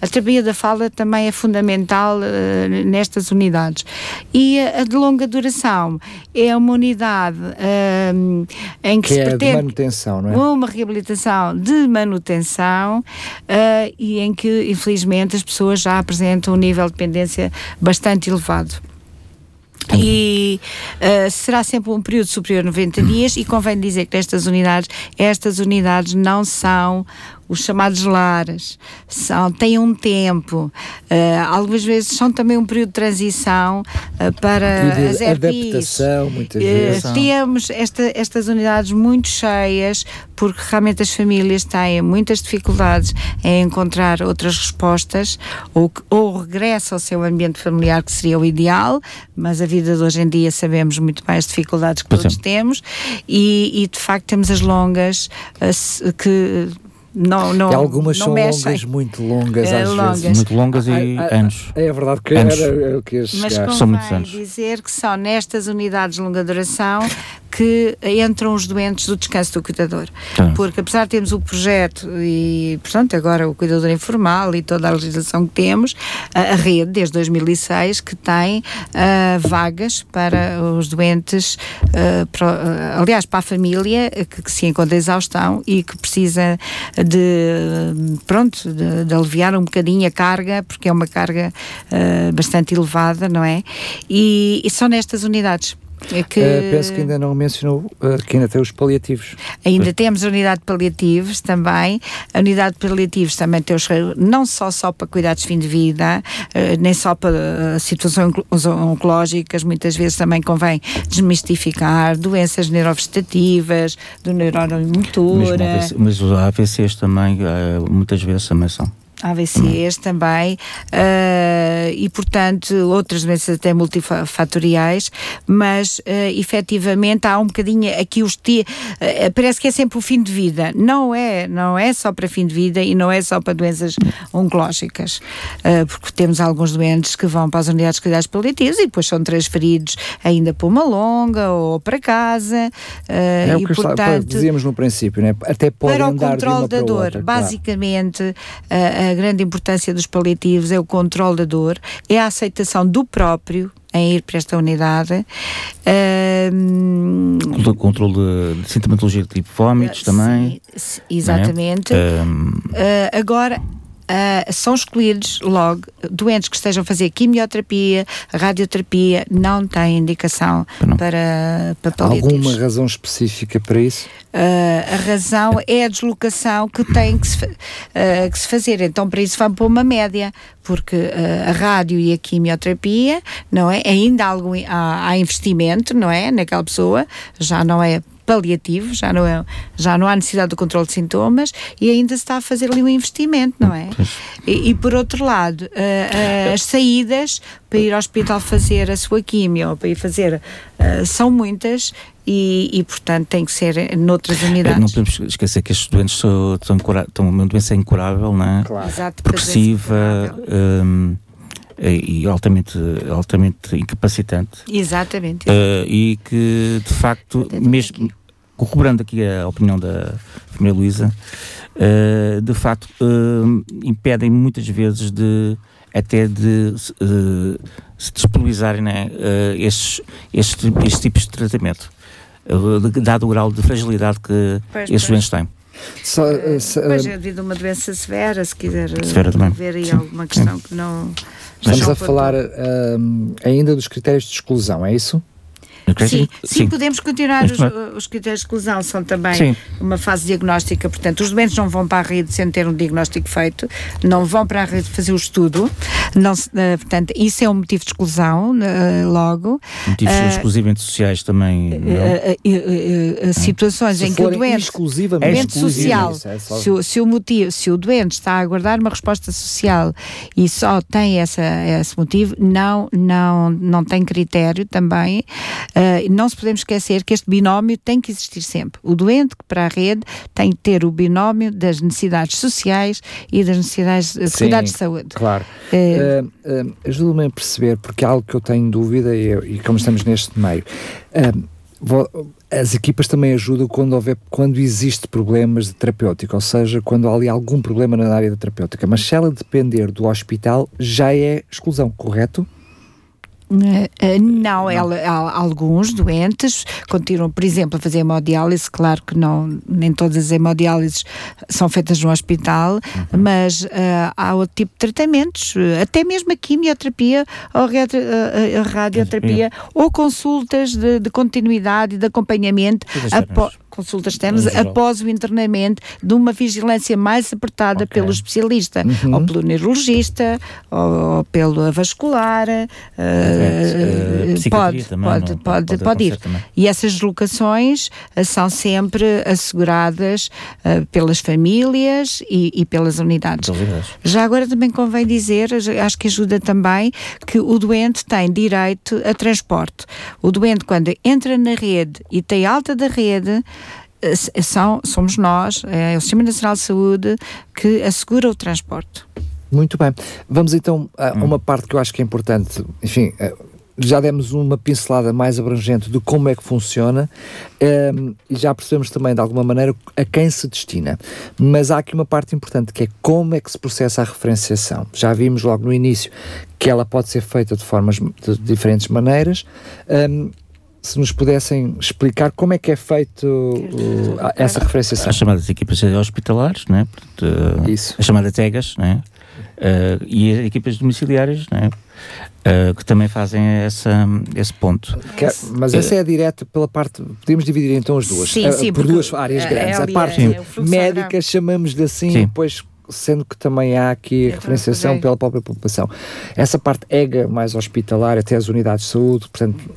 S3: A terapia da fala também é fundamental uh, nestas unidades. E a, de longa duração é uma unidade em que, que se
S2: é
S3: pretende...
S2: de manutenção, não é?
S3: Uma reabilitação de manutenção uh, e em que, infelizmente, as pessoas já apresentam um nível de dependência bastante elevado. E uh, será sempre um período superior a 90 dias e convém dizer que nestas unidades, estas unidades não são os chamados lares, são, têm um tempo, uh, algumas vezes são também um período de transição uh, para
S2: de as adaptação, muitas vezes.
S3: Uh, temos esta, estas unidades muito cheias, porque realmente as famílias têm muitas dificuldades em encontrar outras respostas, ou, ou regresso ao seu ambiente familiar, que seria o ideal, mas a vida de hoje em dia sabemos muito bem as dificuldades que pois todos é. temos, e, e de facto temos as longas que não, não,
S2: e algumas
S3: não
S2: são
S3: mexem.
S2: longas, muito longas, é, às
S4: longas.
S2: vezes.
S4: Muito longas e ah, ah, anos.
S2: É verdade que anos. era o que ia
S3: Mas são muitos anos. dizer que são nestas unidades de longa duração que entram os doentes do descanso do cuidador. Tá. Porque apesar de termos o projeto e, portanto, agora o cuidador informal e toda a legislação que temos, a, a rede, desde 2006, que tem uh, vagas para os doentes, uh, pro, uh, aliás, para a família que, que, se encontra exaustão e que precisa de, pronto, de, de, aliviar um bocadinho a carga, porque é uma carga bastante elevada, não é? E, e são nestas unidades.
S2: É que... Uh, penso que ainda não mencionou uh, que ainda tem os paliativos.
S3: Ainda temos a unidade de paliativos também. A unidade de paliativos também tem os não só só para cuidados de fim de vida, uh, nem só para situações oncológicas, muitas vezes também convém desmistificar doenças neurovegetativas, do neurónio motor.
S4: Mas os AVCs também, muitas vezes também são.
S3: AVCs também, uh, e portanto outras doenças até multifatoriais, mas uh, efetivamente há um bocadinho aqui os t uh, parece que é sempre o fim de vida, não é, não é só para fim de vida e não é só para doenças oncológicas, uh, porque temos alguns doentes que vão para as unidades de cuidados paliativos e depois são transferidos ainda para uma longa ou para casa,
S2: é o que portanto, dizíamos no princípio, né? até
S3: para o controle da dor, outra, basicamente claro a grande importância dos paliativos é o controle da dor, é a aceitação do próprio em ir para esta unidade.
S4: Um, controle de, de sintomatologia tipo vómitos também.
S3: Sim, exatamente. É? Uh, agora, uh, são escolhidos logo doentes que estejam a fazer quimioterapia, radioterapia, não têm indicação não. para, para paliativos.
S2: Alguma razão específica para isso?
S3: Uh, a razão é a deslocação que tem que se, uh, que se fazer. Então, para isso, vamos para uma média, porque uh, a rádio e a quimioterapia, não é? Ainda há, algum, há, há investimento, não é? Naquela pessoa, já não é paliativo, já não, é, já não há necessidade do controle de sintomas e ainda se está a fazer ali um investimento, não é? E, e por outro lado, uh, uh, as saídas para ir ao hospital fazer a sua quimio, para ir fazer, uh, são muitas e, e, portanto tem que ser noutras unidades.
S4: Não podemos esquecer que estes doentes são, são, são uma doença incurável, não é?
S3: Claro. Exato,
S4: progressiva. Um, e altamente, altamente incapacitante.
S3: Exatamente.
S4: Uh, e que, de facto, mesmo, corroborando aqui a opinião da família Luísa, uh, de facto uh, impedem muitas vezes de até de uh, se disponibilizarem né, estes, estes, estes, tipos de tratamento, dado o grau de fragilidade que pois, estes doentes têm.
S3: Só, uh, pois, devido a uma doença severa, se quiser severa ver aí Sim. alguma questão Sim. que não...
S2: Estamos a falar ainda dos critérios de exclusão, é isso?
S3: Sim, sim, sim, podemos continuar. Os, os, critérios de exclusão são também sim. uma fase diagnóstica, portanto, os doentes não vão para a rede sem ter um diagnóstico feito, não vão para a rede fazer o estudo, não, uh, portanto, isso é um motivo de exclusão, uh, logo.
S4: Motivos uh, exclusivamente sociais também.
S3: situações se em que o doente. Exclusivamente social, é se, o, se, o motivo, se o doente está a aguardar uma resposta social e só tem essa, esse motivo, não, não, não tem critério também. Uh, não se podemos esquecer que este binómio tem que existir sempre. O doente que para a rede tem que ter o binómio das necessidades sociais e das necessidades de cuidados de saúde.
S2: Claro. Uh, uh, Ajuda-me a perceber, porque é algo que eu tenho dúvida e, e como estamos neste meio. As equipas também ajudam quando, houver, quando existe problemas de terapêutica, ou seja, quando há ali algum problema na área da terapêutica. Mas se ela depender do hospital, já é exclusão, correto?
S3: Uh, não, ela, alguns doentes continuam, por exemplo, a fazer hemodiálise. Claro que não, nem todas as hemodiálises são feitas no hospital, uhum. mas uh, há outro tipo de tratamentos, até mesmo a quimioterapia ou a, radioterapia, ou consultas de, de continuidade e de acompanhamento consultas externas após o internamento de uma vigilância mais apertada okay. pelo especialista, uhum. ou pelo neurologista, ou pelo vascular. Uh, pode, também, pode, pode, pode, pode ir. Também. E essas deslocações uh, são sempre asseguradas uh, pelas famílias e, e pelas unidades. Já agora também convém dizer, acho que ajuda também, que o doente tem direito a transporte. O doente, quando entra na rede e tem alta da rede, eh, são, somos nós, é o Sistema Nacional de Saúde, que assegura o transporte.
S2: Muito bem. Vamos então a hum. uma parte que eu acho que é importante. Enfim, eh, já demos uma pincelada mais abrangente de como é que funciona um, e já percebemos também, de alguma maneira, a quem se destina. Mas há aqui uma parte importante que é como é que se processa a referenciação. Já vimos logo no início que ela pode ser feita de formas de diferentes maneiras. Um, se nos pudessem explicar como é que é feito uh, essa referenciação.
S4: As chamadas equipas hospitalares, né? Portanto, Isso. as chamadas EGAs, né? Uh, e as equipas domiciliárias, né? Uh, que também fazem essa, esse ponto.
S2: Que, é, mas essa é direta pela parte. Podemos dividir então as duas. Sim, sim, por duas áreas grandes. A, a parte é, médica, chamamos-lhe assim, sim. depois sendo que também há aqui a referenciação pela própria população. Essa parte EGA mais hospitalar, até as unidades de saúde, portanto,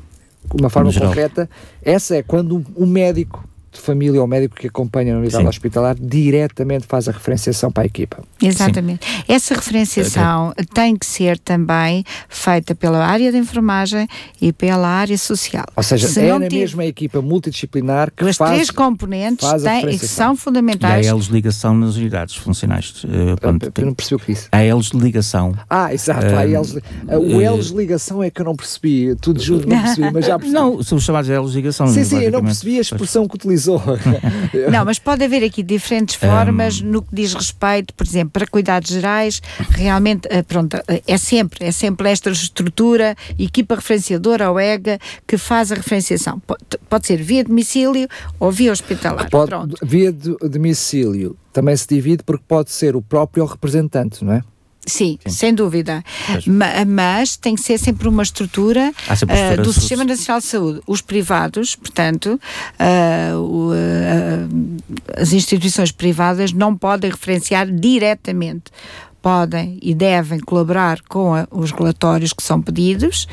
S2: uma forma concreta, essa é quando o médico de família ou médico que acompanha a unidade Sim. hospitalar diretamente faz a referenciação para a equipa.
S3: Exatamente. Sim. Essa referenciação é. tem que ser também feita pela área de enfermagem e pela área social.
S2: Ou seja, Se é na tiver... mesma equipa multidisciplinar que
S3: Os
S2: faz,
S3: três componentes têm, são fundamentais.
S4: E há elos de ligação nas unidades funcionais. Uh,
S2: pronto, eu não percebi o que disse.
S4: Há elos de ligação.
S2: Ah, exato. Uh, há elos, uh, o elos de ligação é que eu não percebi. Tudo junto não percebi, mas já percebi.
S4: Não, são chamados elos de ligação.
S2: Sim, sim, eu não percebi a expressão que utilizou
S3: Não, mas pode haver aqui diferentes formas um... no que diz respeito, por exemplo, para cuidados gerais, realmente, eh, pronto, eh, é sempre, é sempre esta estrutura, equipa referenciadora ou EGA, que faz a referenciação. Pode, pode ser via domicílio ou via hospitalar.
S2: Pode, pronto. Via domicílio também se divide porque pode ser o próprio representante, não é?
S3: Sim, Sim, sem dúvida. Mas, mas, tem que ser sempre uma estrutura uh, do Sistema Nacional de Saúde. Os privados, portanto, uh, uh, as instituições privadas não podem referenciar diretamente podem e devem colaborar com a, os relatórios que são pedidos,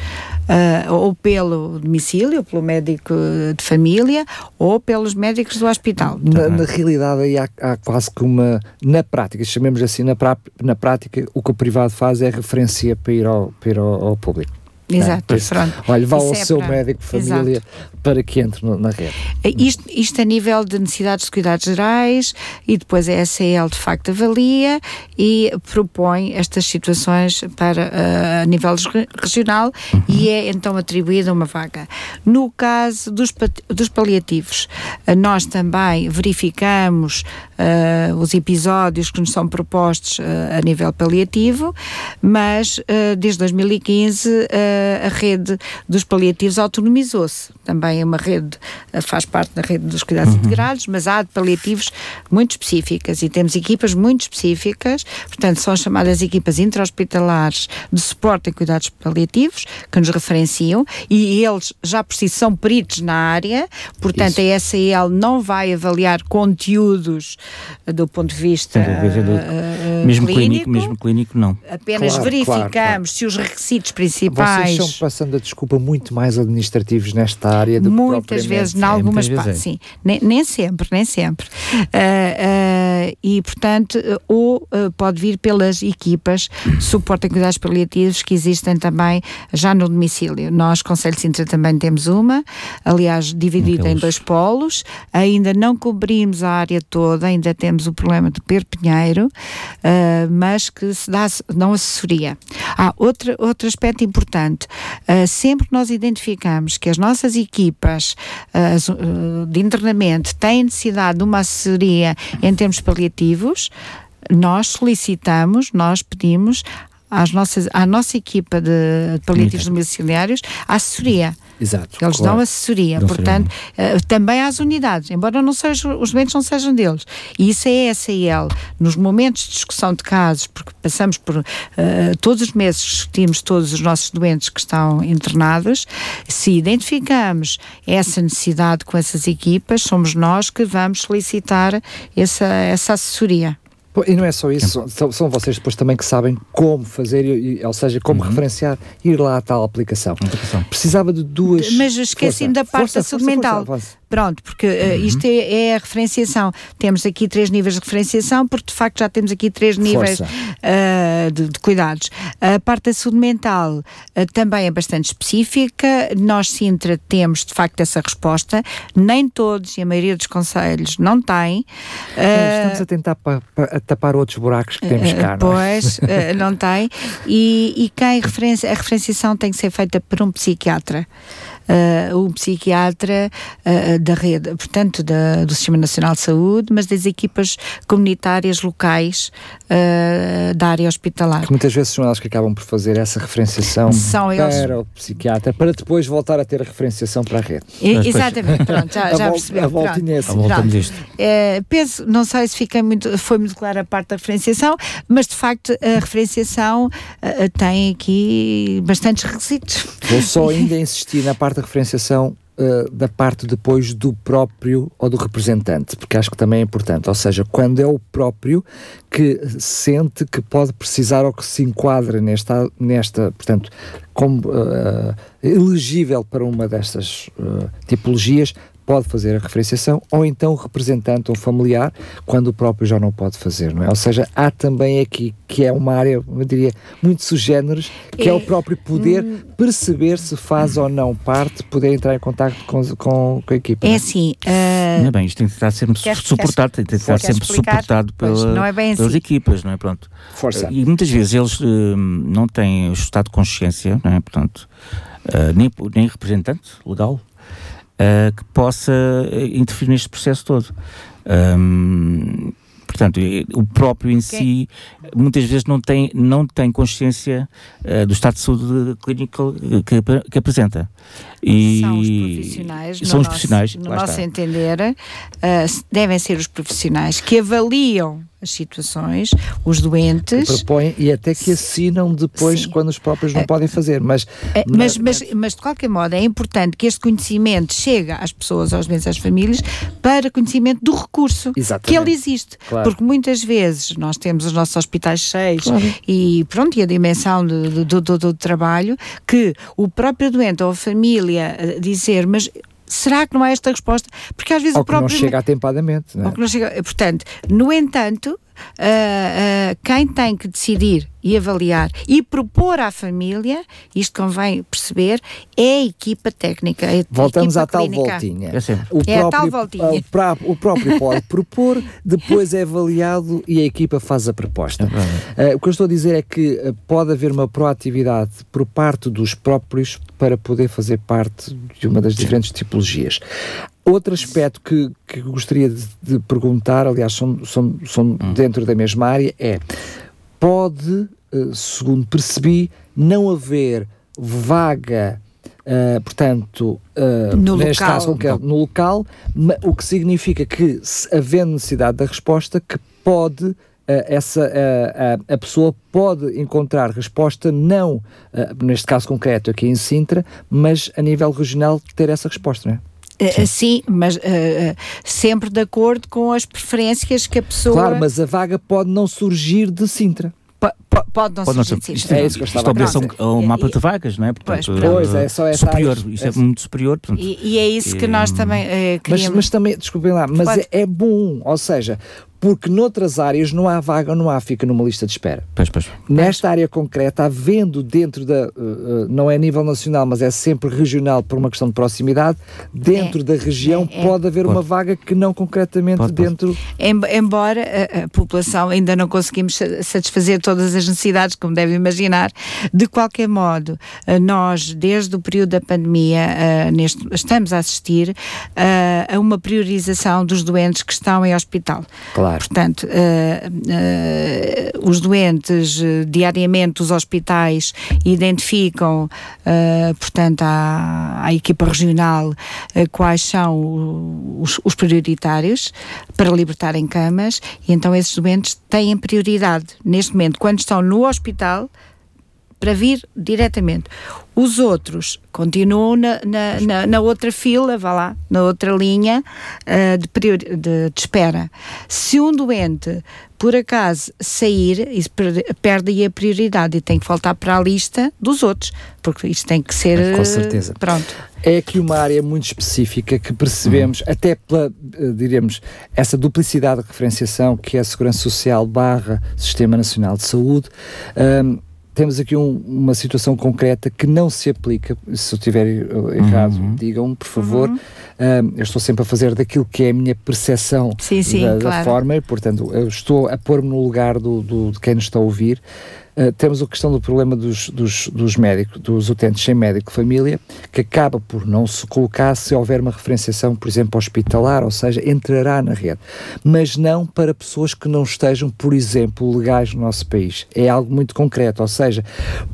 S3: uh, ou pelo domicílio, pelo médico de família, ou pelos médicos do hospital.
S2: Na, na realidade, aí há, há, quase que uma. Na prática, chamemos assim, na, pra, na prática, o que o privado faz é referencia para ir ao, para ir ao, ao público.
S3: Exato, pronto.
S2: Olha, vá ao é seu para... médico de família Exato. para que entre na rede.
S3: Isto, isto a nível de necessidades de cuidados gerais e depois a SEL de facto avalia e propõe estas situações para uh, a nível regional uhum. e é então atribuída uma vaga. No caso dos, dos paliativos, uh, nós também verificamos uh, os episódios que nos são propostos a nível paliativo, mas desde 2015 a rede dos paliativos autonomizou-se. Também é uma rede, faz parte da rede dos cuidados uhum. integrados, mas há de paliativos muito específicas e temos equipas muito específicas, portanto, são chamadas equipas intra-hospitalares de suporte em cuidados paliativos, que nos referenciam e eles já por si são peritos na área, portanto, Isso. a SAL não vai avaliar conteúdos do ponto de vista uh, uh,
S4: mesmo
S3: clínico,
S4: clínico, mesmo clínico não.
S3: Apenas
S2: Claro,
S3: verificamos
S2: claro, claro.
S3: se os requisitos principais.
S2: Vocês são, passando a desculpa, muito mais administrativos nesta área do que
S3: Muitas vezes, em
S4: é,
S3: algumas
S4: muitas
S3: partes, sim. Nem, nem sempre, nem sempre. Ah, ah, e, portanto, ou pode vir pelas equipas de suporte a cuidados paliativos que existem também já no domicílio. Nós, Conselho de Sintra, também temos uma, aliás, dividida em dois polos. Ainda não cobrimos a área toda, ainda temos o problema de Perpinheiro, ah, mas que se dá não assessoria. Há outra, outro aspecto importante. Ah, sempre que nós identificamos que as nossas equipas ah, as, ah, de internamento têm necessidade de uma assessoria em termos paliativos, nós solicitamos, nós pedimos às nossas, à nossa equipa de paliativos domiciliários a assessoria.
S2: Exato.
S3: Eles
S2: claro.
S3: dão assessoria,
S4: Dão
S3: portanto, eh, também às unidades, embora não sejam, os doentes não sejam deles. E isso é a SAL. Nos momentos de discussão de casos, porque passamos por eh, todos os meses, discutimos todos os nossos doentes que estão internados, se identificamos essa necessidade com essas equipas, somos nós que vamos solicitar essa, essa assessoria.
S2: E não é só isso, são, são vocês depois também que sabem como fazer, e- ou seja, como referenciar, ir lá à tal aplicação.
S4: Aplicação.
S2: Precisava de duas.
S3: Mas esqueci-me da parte da saúde mental. Pronto, porque uh, isto é, é a referenciação. Temos aqui três níveis de referenciação, porque de facto já temos aqui três níveis uh, de, de cuidados. A parte da saúde mental uh, também é bastante específica. Nós, Sintra, temos de facto essa resposta. Nem todos e a maioria dos conselhos não têm.
S2: É, Estamos a tentar pa- pa- a tapar outros buracos que temos cá, não é?
S3: Pois, não tem. E, e quem referencia, a referenciação tem que ser feita por um psiquiatra. Um psiquiatra da rede, portanto, da- do Sistema Nacional de Saúde, mas das equipas comunitárias locais uh, da área hospitalar.
S2: Que muitas vezes são elas que acabam por fazer essa referenciação
S3: São eles.
S2: para o psiquiatra, para depois voltar a ter a referenciação para a rede.
S3: E- exatamente, pronto, já, já
S2: a.
S4: Voltamos
S3: Pronto.
S4: a isto.
S3: Eh, penso, não sei se fiquei muito, foi muito clara a parte da referenciação, mas de facto a referenciação eh, tem aqui bastantes requisitos.
S2: Vou só ainda insistir na parte da referenciação uh, da parte depois do próprio ou do representante, porque acho que também é importante. Ou seja, quando é o próprio que sente que pode precisar ou que se enquadra nesta, nesta portanto, como uh, elegível para uma destas uh, tipologias, pode fazer a referenciação, ou então o representante ou familiar, quando o próprio já não pode fazer, não é? Ou seja, há também aqui, que é uma área, eu diria, muito sugéneres, que é,
S3: É,
S2: o próprio poder perceber se faz ou não parte, poder entrar em contato com, com, com a equipa.
S3: É
S2: não
S3: assim, eh,
S4: Ainda bem, isto tem que estar sempre
S3: Queres-
S4: suportado, tem que estar sempre
S3: explicar?
S4: suportado pela,
S3: não é bem
S4: pelas
S3: assim.
S4: equipas, não é? Pronto.
S2: Força.
S4: E muitas vezes eles eh, não têm o estado de consciência, não é? Portanto, eh, nem, nem representante legal eh, que possa eh, interferir neste processo todo. Ahm, portanto, o próprio em si muitas vezes não tem, não tem consciência eh, do estado de saúde clínico que, que apresenta. E
S3: são os profissionais, no
S4: são os
S3: nosso-
S4: profissionais,
S3: no
S4: lá
S3: nosso
S4: está.
S3: entender, eh, devem ser os profissionais que avaliam as situações, os doentes.
S2: propõem e até que assinam depois
S3: Sim.
S2: quando os próprios não podem fazer, mas,
S3: É, mas, mas, mas, de qualquer modo é importante que este conhecimento chegue às pessoas, aos doentes, às famílias, para conhecimento do recurso
S2: Exatamente.
S3: que ele existe.
S2: Claro.
S3: Porque muitas vezes nós temos os nossos hospitais cheios
S2: Claro.
S3: e pronto, e a dimensão de- do, do- do trabalho, que o próprio doente ou a família eh, dizer, mas será que não há esta resposta? Porque às vezes
S2: ou
S3: o
S2: que não
S3: próprio
S2: chega atempadamente. Não é?
S3: ou que não chega- Portanto, no entanto, ah, ah, quem tem que decidir e avaliar e propor à família, isto convém perceber, é a equipa técnica. a
S2: Voltamos
S3: equipa
S2: à tal
S3: clínica.
S2: voltinha.
S4: É.
S2: O
S3: É a tal
S2: próprio,
S3: voltinha.
S2: o o próprio pode propor, depois é avaliado e a equipa faz a proposta. Eh, o que eu estou a dizer é que eh, pode haver uma proatividade por parte dos próprios para poder fazer parte de uma das diferentes tipologias. Outro aspecto que, que gostaria de, de perguntar, aliás, são, são, são dentro da mesma área, é pode, eh, segundo percebi, não haver vaga, eh, portanto, eh,
S3: No
S2: neste
S3: local.
S2: caso no local, o que significa que, havendo necessidade da resposta, que pode essa, a, pessoa pode encontrar resposta não, neste caso concreto aqui em Sintra, mas a nível regional ter essa resposta, não é?
S3: Uh, sim, mas uh, sempre de acordo com as preferências que a pessoa.
S2: Claro, mas a vaga pode não surgir de Sintra.
S3: Pode não, pode não ser.
S4: Isto, é isso que eu estava isto obedece um, um mapa de vagas, não é?
S2: Portanto, pois, é, só essa
S4: superior. Isto é, muito superior. Portanto,
S3: e, e, é isso que nós também uh,
S2: queríamos. Mas, mas também, desculpem lá, mas é, é, bom, ou seja, porque noutras áreas não há vaga, não há, fica numa lista de espera.
S4: Pois, pois.
S2: Nesta área concreta, havendo dentro da, uh, não é a nível nacional, mas é sempre regional por uma questão de proximidade, dentro é, da região é, é. pode haver pode. uma vaga que não concretamente pode, dentro...
S3: Embora a, a, população ainda não conseguimos satisfazer todas as necessidades, como deve imaginar, de qualquer modo, nós, desde o período da pandemia, uh, neste, estamos a assistir uh, a uma priorização dos doentes que estão em hospital.
S2: Claro.
S3: Claro. Portanto, uh, uh, os doentes, uh, diariamente, os hospitais identificam, portanto, à, à, equipa regional quais são os, os prioritários para libertarem camas e então esses doentes têm prioridade neste momento, quando estão no hospital, para vir diretamente. Os outros continuam na, na, na, na outra fila, vá lá, na outra linha uh, de, de, de, espera. Se um doente, por acaso, sair, isso perde a prioridade e tem que voltar para a lista dos outros, porque isto tem que ser.
S2: Com certeza.
S3: Pronto.
S2: É aqui uma área muito específica que percebemos, uhum. até pela, eh, diríamos, essa duplicidade de referenciação que é a Segurança Social barra Sistema Nacional de Saúde. Um, temos aqui um, uma situação concreta que não se aplica, se eu estiver errado, uhum. digam por favor. Uhum. Uh, eu estou sempre a fazer daquilo que é a minha percepção
S3: sim, sim,
S2: da,
S3: claro.
S2: da, forma e, portanto, eu estou a pôr-me no lugar do, do, de quem nos está a ouvir. Uh, temos a questão do problema dos, dos, dos, médicos, dos utentes sem médico de família, que acaba por não se colocar se houver uma referenciação, por exemplo, hospitalar, ou seja, entrará na rede, mas não para pessoas que não estejam, por exemplo, legais no nosso país. É algo muito concreto, ou seja,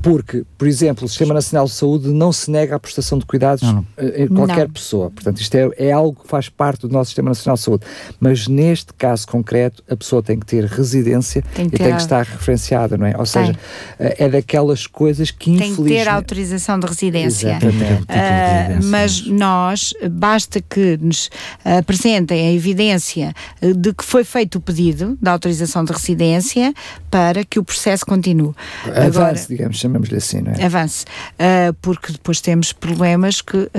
S2: porque, por exemplo, o Sistema Nacional de Saúde não se nega à prestação de cuidados não, não. Eh, a qualquer não. pessoa. Portanto, isto é, é algo que faz parte do nosso Sistema Nacional de Saúde. Mas neste caso concreto, a pessoa tem que ter residência tem que e tem que estar referenciada, não é? Ou seja, seja, eh, é daquelas coisas que infelizmente...
S3: Tem que ter autorização de residência. Exatamente. Uh, mas nós, basta que nos apresentem a evidência eh, de que foi feito o pedido da autorização de residência para que o processo continue.
S2: Avance, Agora, digamos, chamamos-lhe assim, não é?
S3: Avance. Uh, porque depois temos problemas que uh,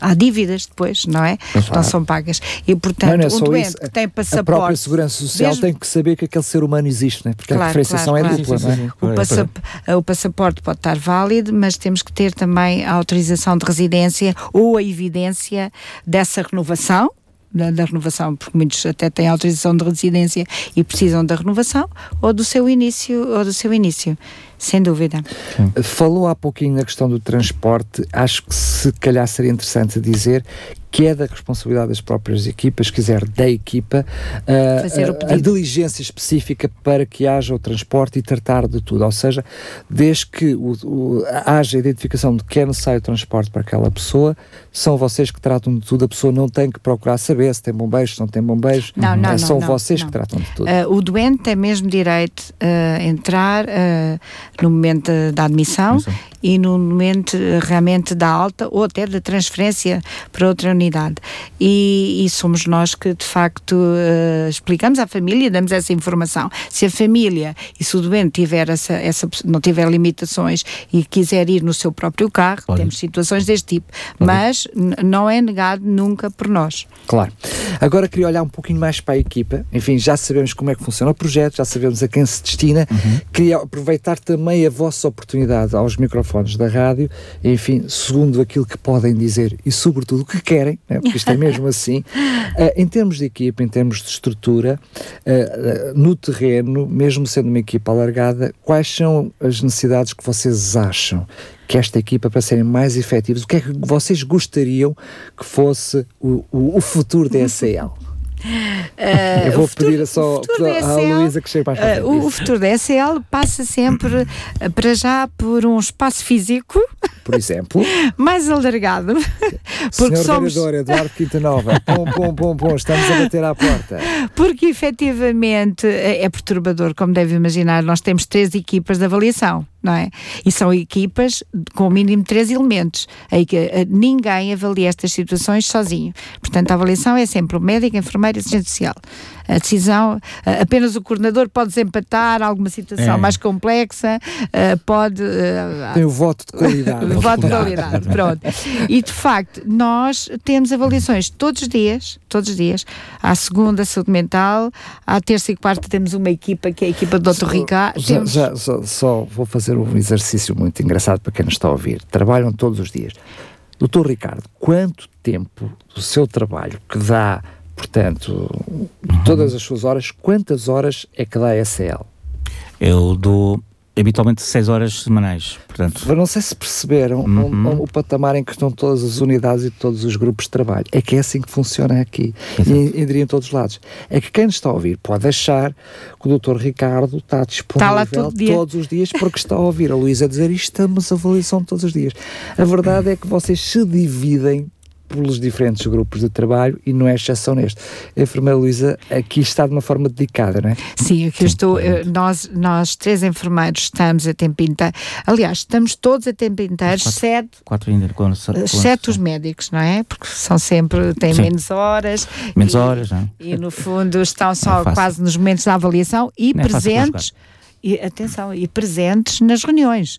S3: há dívidas depois, não é? Claro. Não são pagas. E, portanto, não, não é um doente isso. que tem passaporte...
S2: A própria Segurança Social tem que saber que aquele ser humano existe, não é? Porque claro, a referenciação claro, é dupla, não é?
S3: O, passap o passaporte pode estar válido, mas temos que ter também a autorização de residência ou a evidência dessa renovação, da, da, renovação, porque muitos até têm autorização de residência e precisam da renovação, ou do seu início, ou do seu início. Sem dúvida.
S2: Sim. Falou há pouquinho na questão do transporte, acho que se calhar seria interessante dizer que é da responsabilidade das próprias equipas, se quiser da equipa, uh, a, a, diligência específica para que haja o transporte e tratar de tudo. Ou seja, desde que o, o, haja a identificação de que é necessário o transporte para aquela pessoa, são vocês que tratam de tudo. A pessoa não tem que procurar saber se tem bombeiros, se não tem bombeiros.
S3: Não, não,
S2: é, são
S3: não,
S2: vocês
S3: não.
S2: que tratam de tudo.
S3: Uh, o doente tem mesmo direito a entrar uh, no momento da admissão e no momento realmente da alta ou até da transferência para outra unidade. E, e somos nós que, de facto, uh, explicamos à família, damos essa informação. Se a família e se o doente tiver essa, essa, não tiver limitações e quiser ir no seu próprio carro, Pode. temos situações deste tipo. Pode. Mas não é negado nunca por nós.
S2: Claro. Agora queria olhar um pouquinho mais para a equipa. Enfim, já sabemos como é que funciona o projeto, já sabemos a quem se destina. Uhum. Queria aproveitar também a vossa oportunidade aos microfones da rádio, enfim, segundo aquilo que podem dizer e sobretudo o que querem, né? porque isto é mesmo assim, uh, em termos de equipa, em termos de estrutura, uh, uh, no terreno, mesmo sendo uma equipa alargada, quais são as necessidades que vocês acham que esta equipa, para serem mais efetivos, o que é que vocês gostariam que fosse o, o, o futuro da SAL? Uh, eu vou futuro, pedir só à Luísa que chegue mais para
S3: uh, o, futuro da SL passa sempre, uh, para já, por um espaço físico.
S2: Por exemplo.
S3: mais alargado.
S2: Porque Senhor somos... vereador Eduardo Quinta Nova, pom, pom, pom, pom, estamos a bater à porta.
S3: Porque efetivamente é, é perturbador, como deve imaginar, nós temos três equipas de avaliação não é? E são equipas com o mínimo três elementos. Eh, ninguém avalia estas situações sozinho. Portanto, a avaliação é sempre o médico, a enfermeira e assistente social. A decisão, eh, apenas o coordenador pode desempatar alguma situação
S4: É.
S3: mais complexa, eh, pode.
S2: Tem o voto de qualidade.
S3: O voto de qualidade, pronto. E de facto, nós temos avaliações todos os dias, todos os dias. À segunda, saúde mental, à terça e quarta temos uma equipa que é a equipa do Dr. Ricardo.
S2: Já,
S3: Temos-
S2: já- só, só vou fazer um exercício muito engraçado para quem nos está a ouvir. Trabalham todos os dias. Doutor Ricardo, quanto tempo do seu trabalho que dá, portanto, todas as suas horas, quantas horas é que dá a SL?
S4: Eu dou habitualmente 6 horas semanais, portanto,
S2: Eu não sei se perceberam
S4: Uhum.
S2: onde o patamar em que estão todas as unidades e todos os grupos de trabalho. É que é assim que funciona aqui.
S4: Exato.
S2: E, e diria em todos os lados. É que quem nos está a ouvir pode achar que o Dr. Ricardo está disponível
S3: Está todo dia.
S2: todos os dias porque está a ouvir a Luísa dizer isto estamos a avaliação todos os dias. A verdade é que vocês se dividem pelos diferentes grupos de trabalho e não é exceção neste. A enfermeira Luísa aqui está de uma forma dedicada, não é?
S3: Sim, aqui eu estou, eh, nós, nós três enfermeiros estamos a tempo inteiro. Aliás, estamos todos a tempo inteiro,
S4: quatro-
S3: exceto,
S4: 4 ainda com, com
S3: exceto os médicos, não é? Porque são sempre, têm
S4: Sim.
S3: menos horas.
S4: menos
S3: e-
S4: horas, não é?
S3: E no fundo estão
S4: Não
S3: só
S4: é
S3: quase nos momentos da avaliação e
S4: Não é
S3: presentes. E, atenção, e presentes nas reuniões.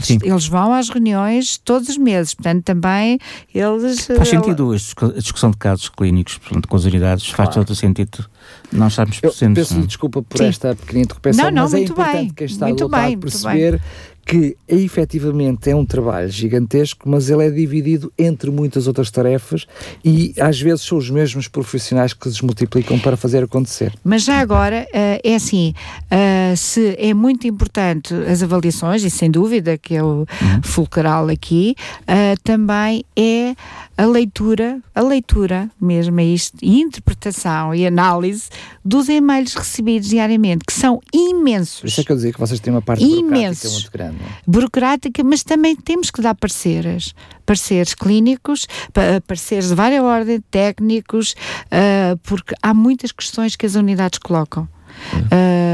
S3: Eles,
S4: Sim.
S3: eles vão às reuniões todos os meses, portanto também eles.
S4: Faz
S3: eh,
S4: sentido a discu- a discussão de casos clínicos, portanto, com as unidades, faz
S2: Claro.
S4: todo o sentido nós estarmos presentes.
S2: peço-lhe
S4: não é?
S2: desculpa por
S3: Sim.
S2: esta pequena interrupção,
S3: Não, não,
S2: mas é
S3: muito
S2: importante
S3: bem,
S2: quem está
S3: muito
S2: do outro lado
S3: bem,
S2: perceber que efetivamente é um trabalho gigantesco, mas ele é dividido entre muitas outras tarefas e às vezes são os mesmos profissionais que se multiplicam para fazer acontecer.
S3: Mas já agora, eh, é assim, eh, se é muito importante as avaliações, e sem dúvida que é o fulcral aqui, eh, também é a leitura, a leitura mesmo é isto, e interpretação e análise dos e-mails recebidos diariamente, que são
S2: Por isso
S3: imensos.
S2: é que eu dizia que vocês têm uma parte burocrática
S3: Imensos.
S2: muito grande. é?
S3: burocrática, mas também temos que dar pareceres, pareceres clínicos, pa- pareceres de várias ordens, técnicos, ah, porque há muitas questões que as unidades colocam.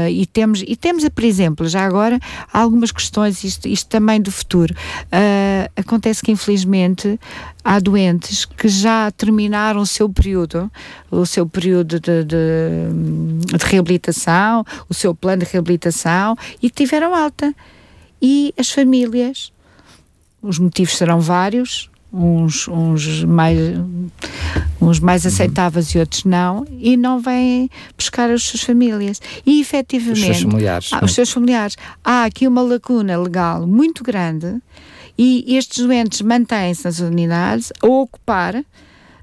S3: Ah, e temos, e temos, por exemplo, já agora, algumas questões, isto, isto também do futuro. Ah, acontece que, infelizmente, há doentes que já terminaram o seu período, o seu período de, de, de reabilitação, o seu plano de reabilitação e tiveram alta e as famílias. Os motivos serão vários, uns, uns, mais, uns mais aceitáveis e outros não, e não vêm buscar as suas famílias. E
S2: Os seus
S3: efetivamente,
S2: familiares.
S3: ah, os seus familiares, há aqui uma lacuna legal muito grande e estes doentes mantêm-se nas unidades a ocupar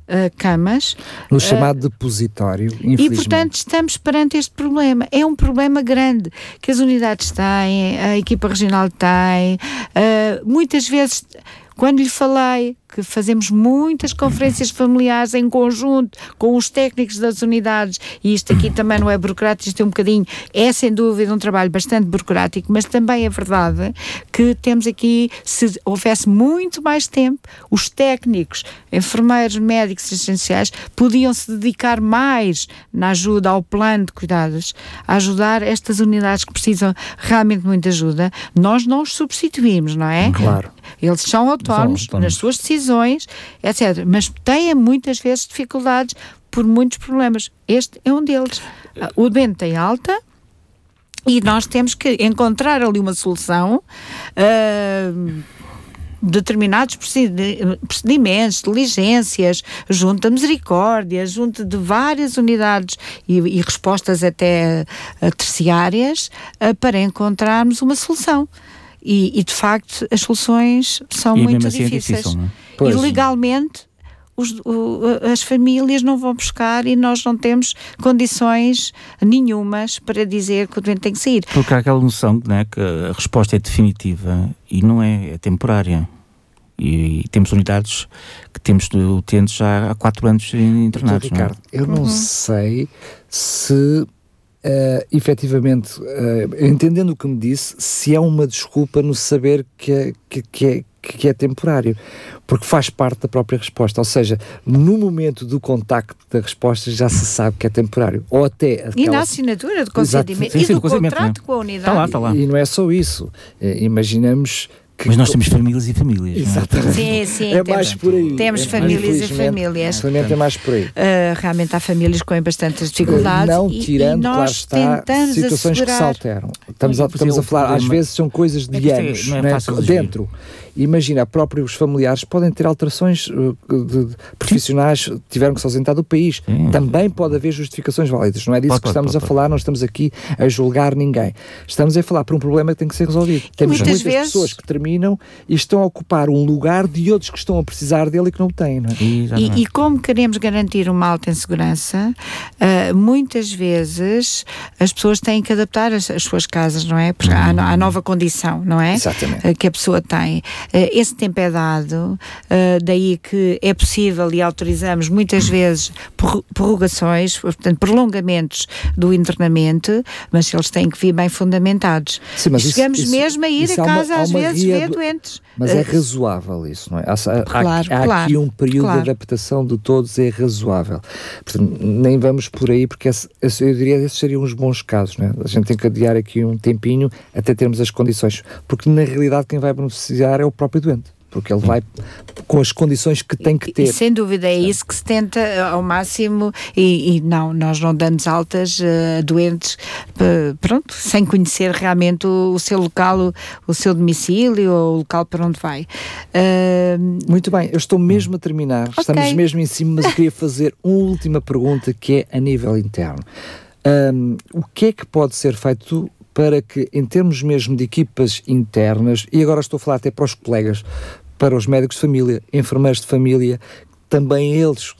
S3: ah, camas
S2: no chamado depositório, infelizmente.
S3: e, portanto, estamos perante este problema. É um problema grande que as unidades têm, a equipa regional tem. ah, muitas vezes, quando lhe falei que fazemos muitas conferências familiares em conjunto com os técnicos das unidades, e isto aqui também não é burocrático, isto é um bocadinho, é sem dúvida um trabalho bastante burocrático, mas também é verdade que temos aqui, se houvesse muito mais tempo, os técnicos, enfermeiros, médicos essenciais, podiam se dedicar mais na ajuda ao plano de cuidados, a ajudar estas unidades que precisam realmente muita ajuda. Nós não os substituímos, não é?
S2: Claro.
S3: Eles são autónomos,
S4: autónomos.
S3: nas suas decisões, etc. Mas têm muitas vezes dificuldades por muitos problemas. Este é um deles. Ah, O doente tem alta. E nós temos que encontrar ali uma solução. ah, determinados procedi- procedimentos, diligências, junto da misericórdia, junto de várias unidades e, e respostas até ah, terciárias para encontrarmos uma solução. E, e, de facto as soluções são
S4: E
S3: muito
S4: mesmo assim é
S3: difíceis.
S4: difícil, não é?
S2: Pois.
S3: E legalmente os- o- as famílias não vão buscar e nós não temos condições nenhumas para dizer que o doente tem que sair.
S4: Porque há aquela noção né, que a resposta é definitiva e não é, é temporária. E, temos unidades que temos de utentes já há quatro anos internados.
S2: Doutor
S4: não é?
S2: Ricardo, eu não sei se eh, efetivamente, eh, entendendo o que me disse, se é uma desculpa no saber que, é- que, que, é, que é temporário, porque faz parte da própria resposta. Ou seja, no momento do contacto da resposta já se sabe que é temporário. Ou até aquela...
S3: E na assinatura de consentimento sim, sim, e do, do contrato com a unidade. Está
S4: lá, está lá.
S2: E não é só isso. Imaginamos
S4: que Mas nós temos famílias e famílias.
S2: Exatamente.
S3: Sim, sim.
S2: É mais por aí.
S3: Temos
S2: é,
S3: famílias e famílias.
S2: Realmente é mais por aí. Uh,
S3: realmente há famílias com bastantes dificuldades.
S2: Não tirando, e, e
S3: claro
S2: está, situações
S3: assegurar...
S2: que se alteram. Estamos, a, estamos a falar, às vezes são coisas de é anos, não é, não é? dentro. Imagina, próprios familiares podem ter alterações uh, de, de, profissionais, tiveram que se ausentar do país. Sim. Também pode haver justificações válidas. Não é disso pode, que estamos pode, a falar, não estamos aqui a julgar ninguém. Estamos a falar por um problema que tem que ser resolvido. Temos muitas, muitas vezes... pessoas que terminam e estão a ocupar um lugar de outros que estão a precisar dele e que não o têm. Não é?
S3: e, e, como queremos garantir uma alta em segurança, uh, muitas vezes as pessoas têm que adaptar as, as suas casas, não é? Porque hum. à, à, nova condição, não é?
S2: Exatamente. Uh,
S3: que a pessoa tem. Uh, esse tempo é dado, daí que é possível e autorizamos muitas vezes prorrogações, portanto, prolongamentos do internamento, mas eles têm que vir bem fundamentados.
S2: Sim,
S3: Chegamos
S2: isso,
S3: mesmo a ir a casa uma, às vezes ver doentes.
S2: Mas é razoável isso, não é? Há, há,
S3: claro,
S2: há
S3: claro,
S2: aqui um período claro. de adaptação de todos, é razoável. Portanto, nem vamos por aí, porque esse, eu diria que esses seriam os bons casos, não é? A gente tem que adiar aqui um tempinho até termos as condições, porque na realidade quem vai beneficiar é o próprio doente porque ele vai com as condições que tem que ter.
S3: Sem dúvida, é isso que se tenta eh, ao máximo e, e não, nós não damos altas a uh, doentes, pronto, sem conhecer realmente o, o seu local, o, o, seu domicílio ou o local para onde vai.
S2: Uh, Muito bem, eu estou mesmo a terminar, okay. estamos mesmo em cima, mas eu queria fazer uma última pergunta que é a nível interno. Um, o que é que pode ser feito para que, em termos mesmo de equipas internas, e agora estou a falar até para os colegas, para os médicos de família, enfermeiros de família, também eles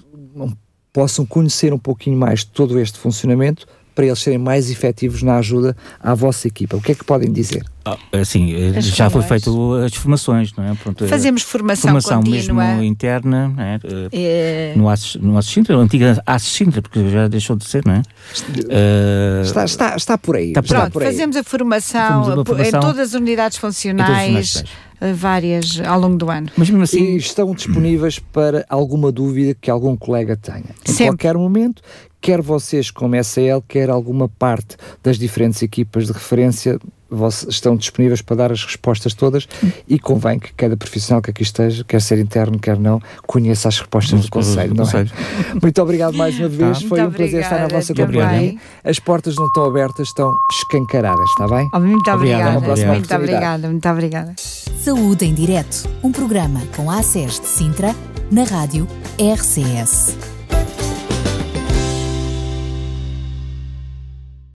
S2: possam conhecer um pouquinho mais todo este funcionamento para eles serem mais efetivos na ajuda à vossa equipa. O que é que podem dizer?
S4: Ah, assim, as já foi feito as formações, não é?
S3: Pronto, Fazemos formação,
S4: formação
S3: contínua.
S4: mesmo interna, é? é... no ASS, no Sintra, a antiga ASS Sintra, porque já deixou de ser, não é?
S2: Uh... Está, está, está por aí.
S3: Está,
S2: está
S3: Pronto,
S2: por aí.
S3: fazemos a formação, formação, em todas as unidades funcionais várias ao longo do ano.
S2: Mas mesmo assim... E estão disponíveis para alguma dúvida que algum colega tenha. Em
S3: Sempre.
S2: qualquer momento, quer vocês como SL, quer alguma parte das diferentes equipas de referência estão disponíveis para dar as respostas todas e convém que cada profissional que aqui esteja, quer ser interno, quer não, conheça as respostas do Conselho. Não é? Muito obrigado mais uma vez, tá. foi
S3: muito
S2: um prazer estar na vossa companhia. As portas não estão abertas, estão escancaradas, está bem?
S3: Oh, muito obrigada. Muito obrigada, muito obrigada.
S1: Saúde em Direto, um programa com a ACES de Sintra, na rádio RCS.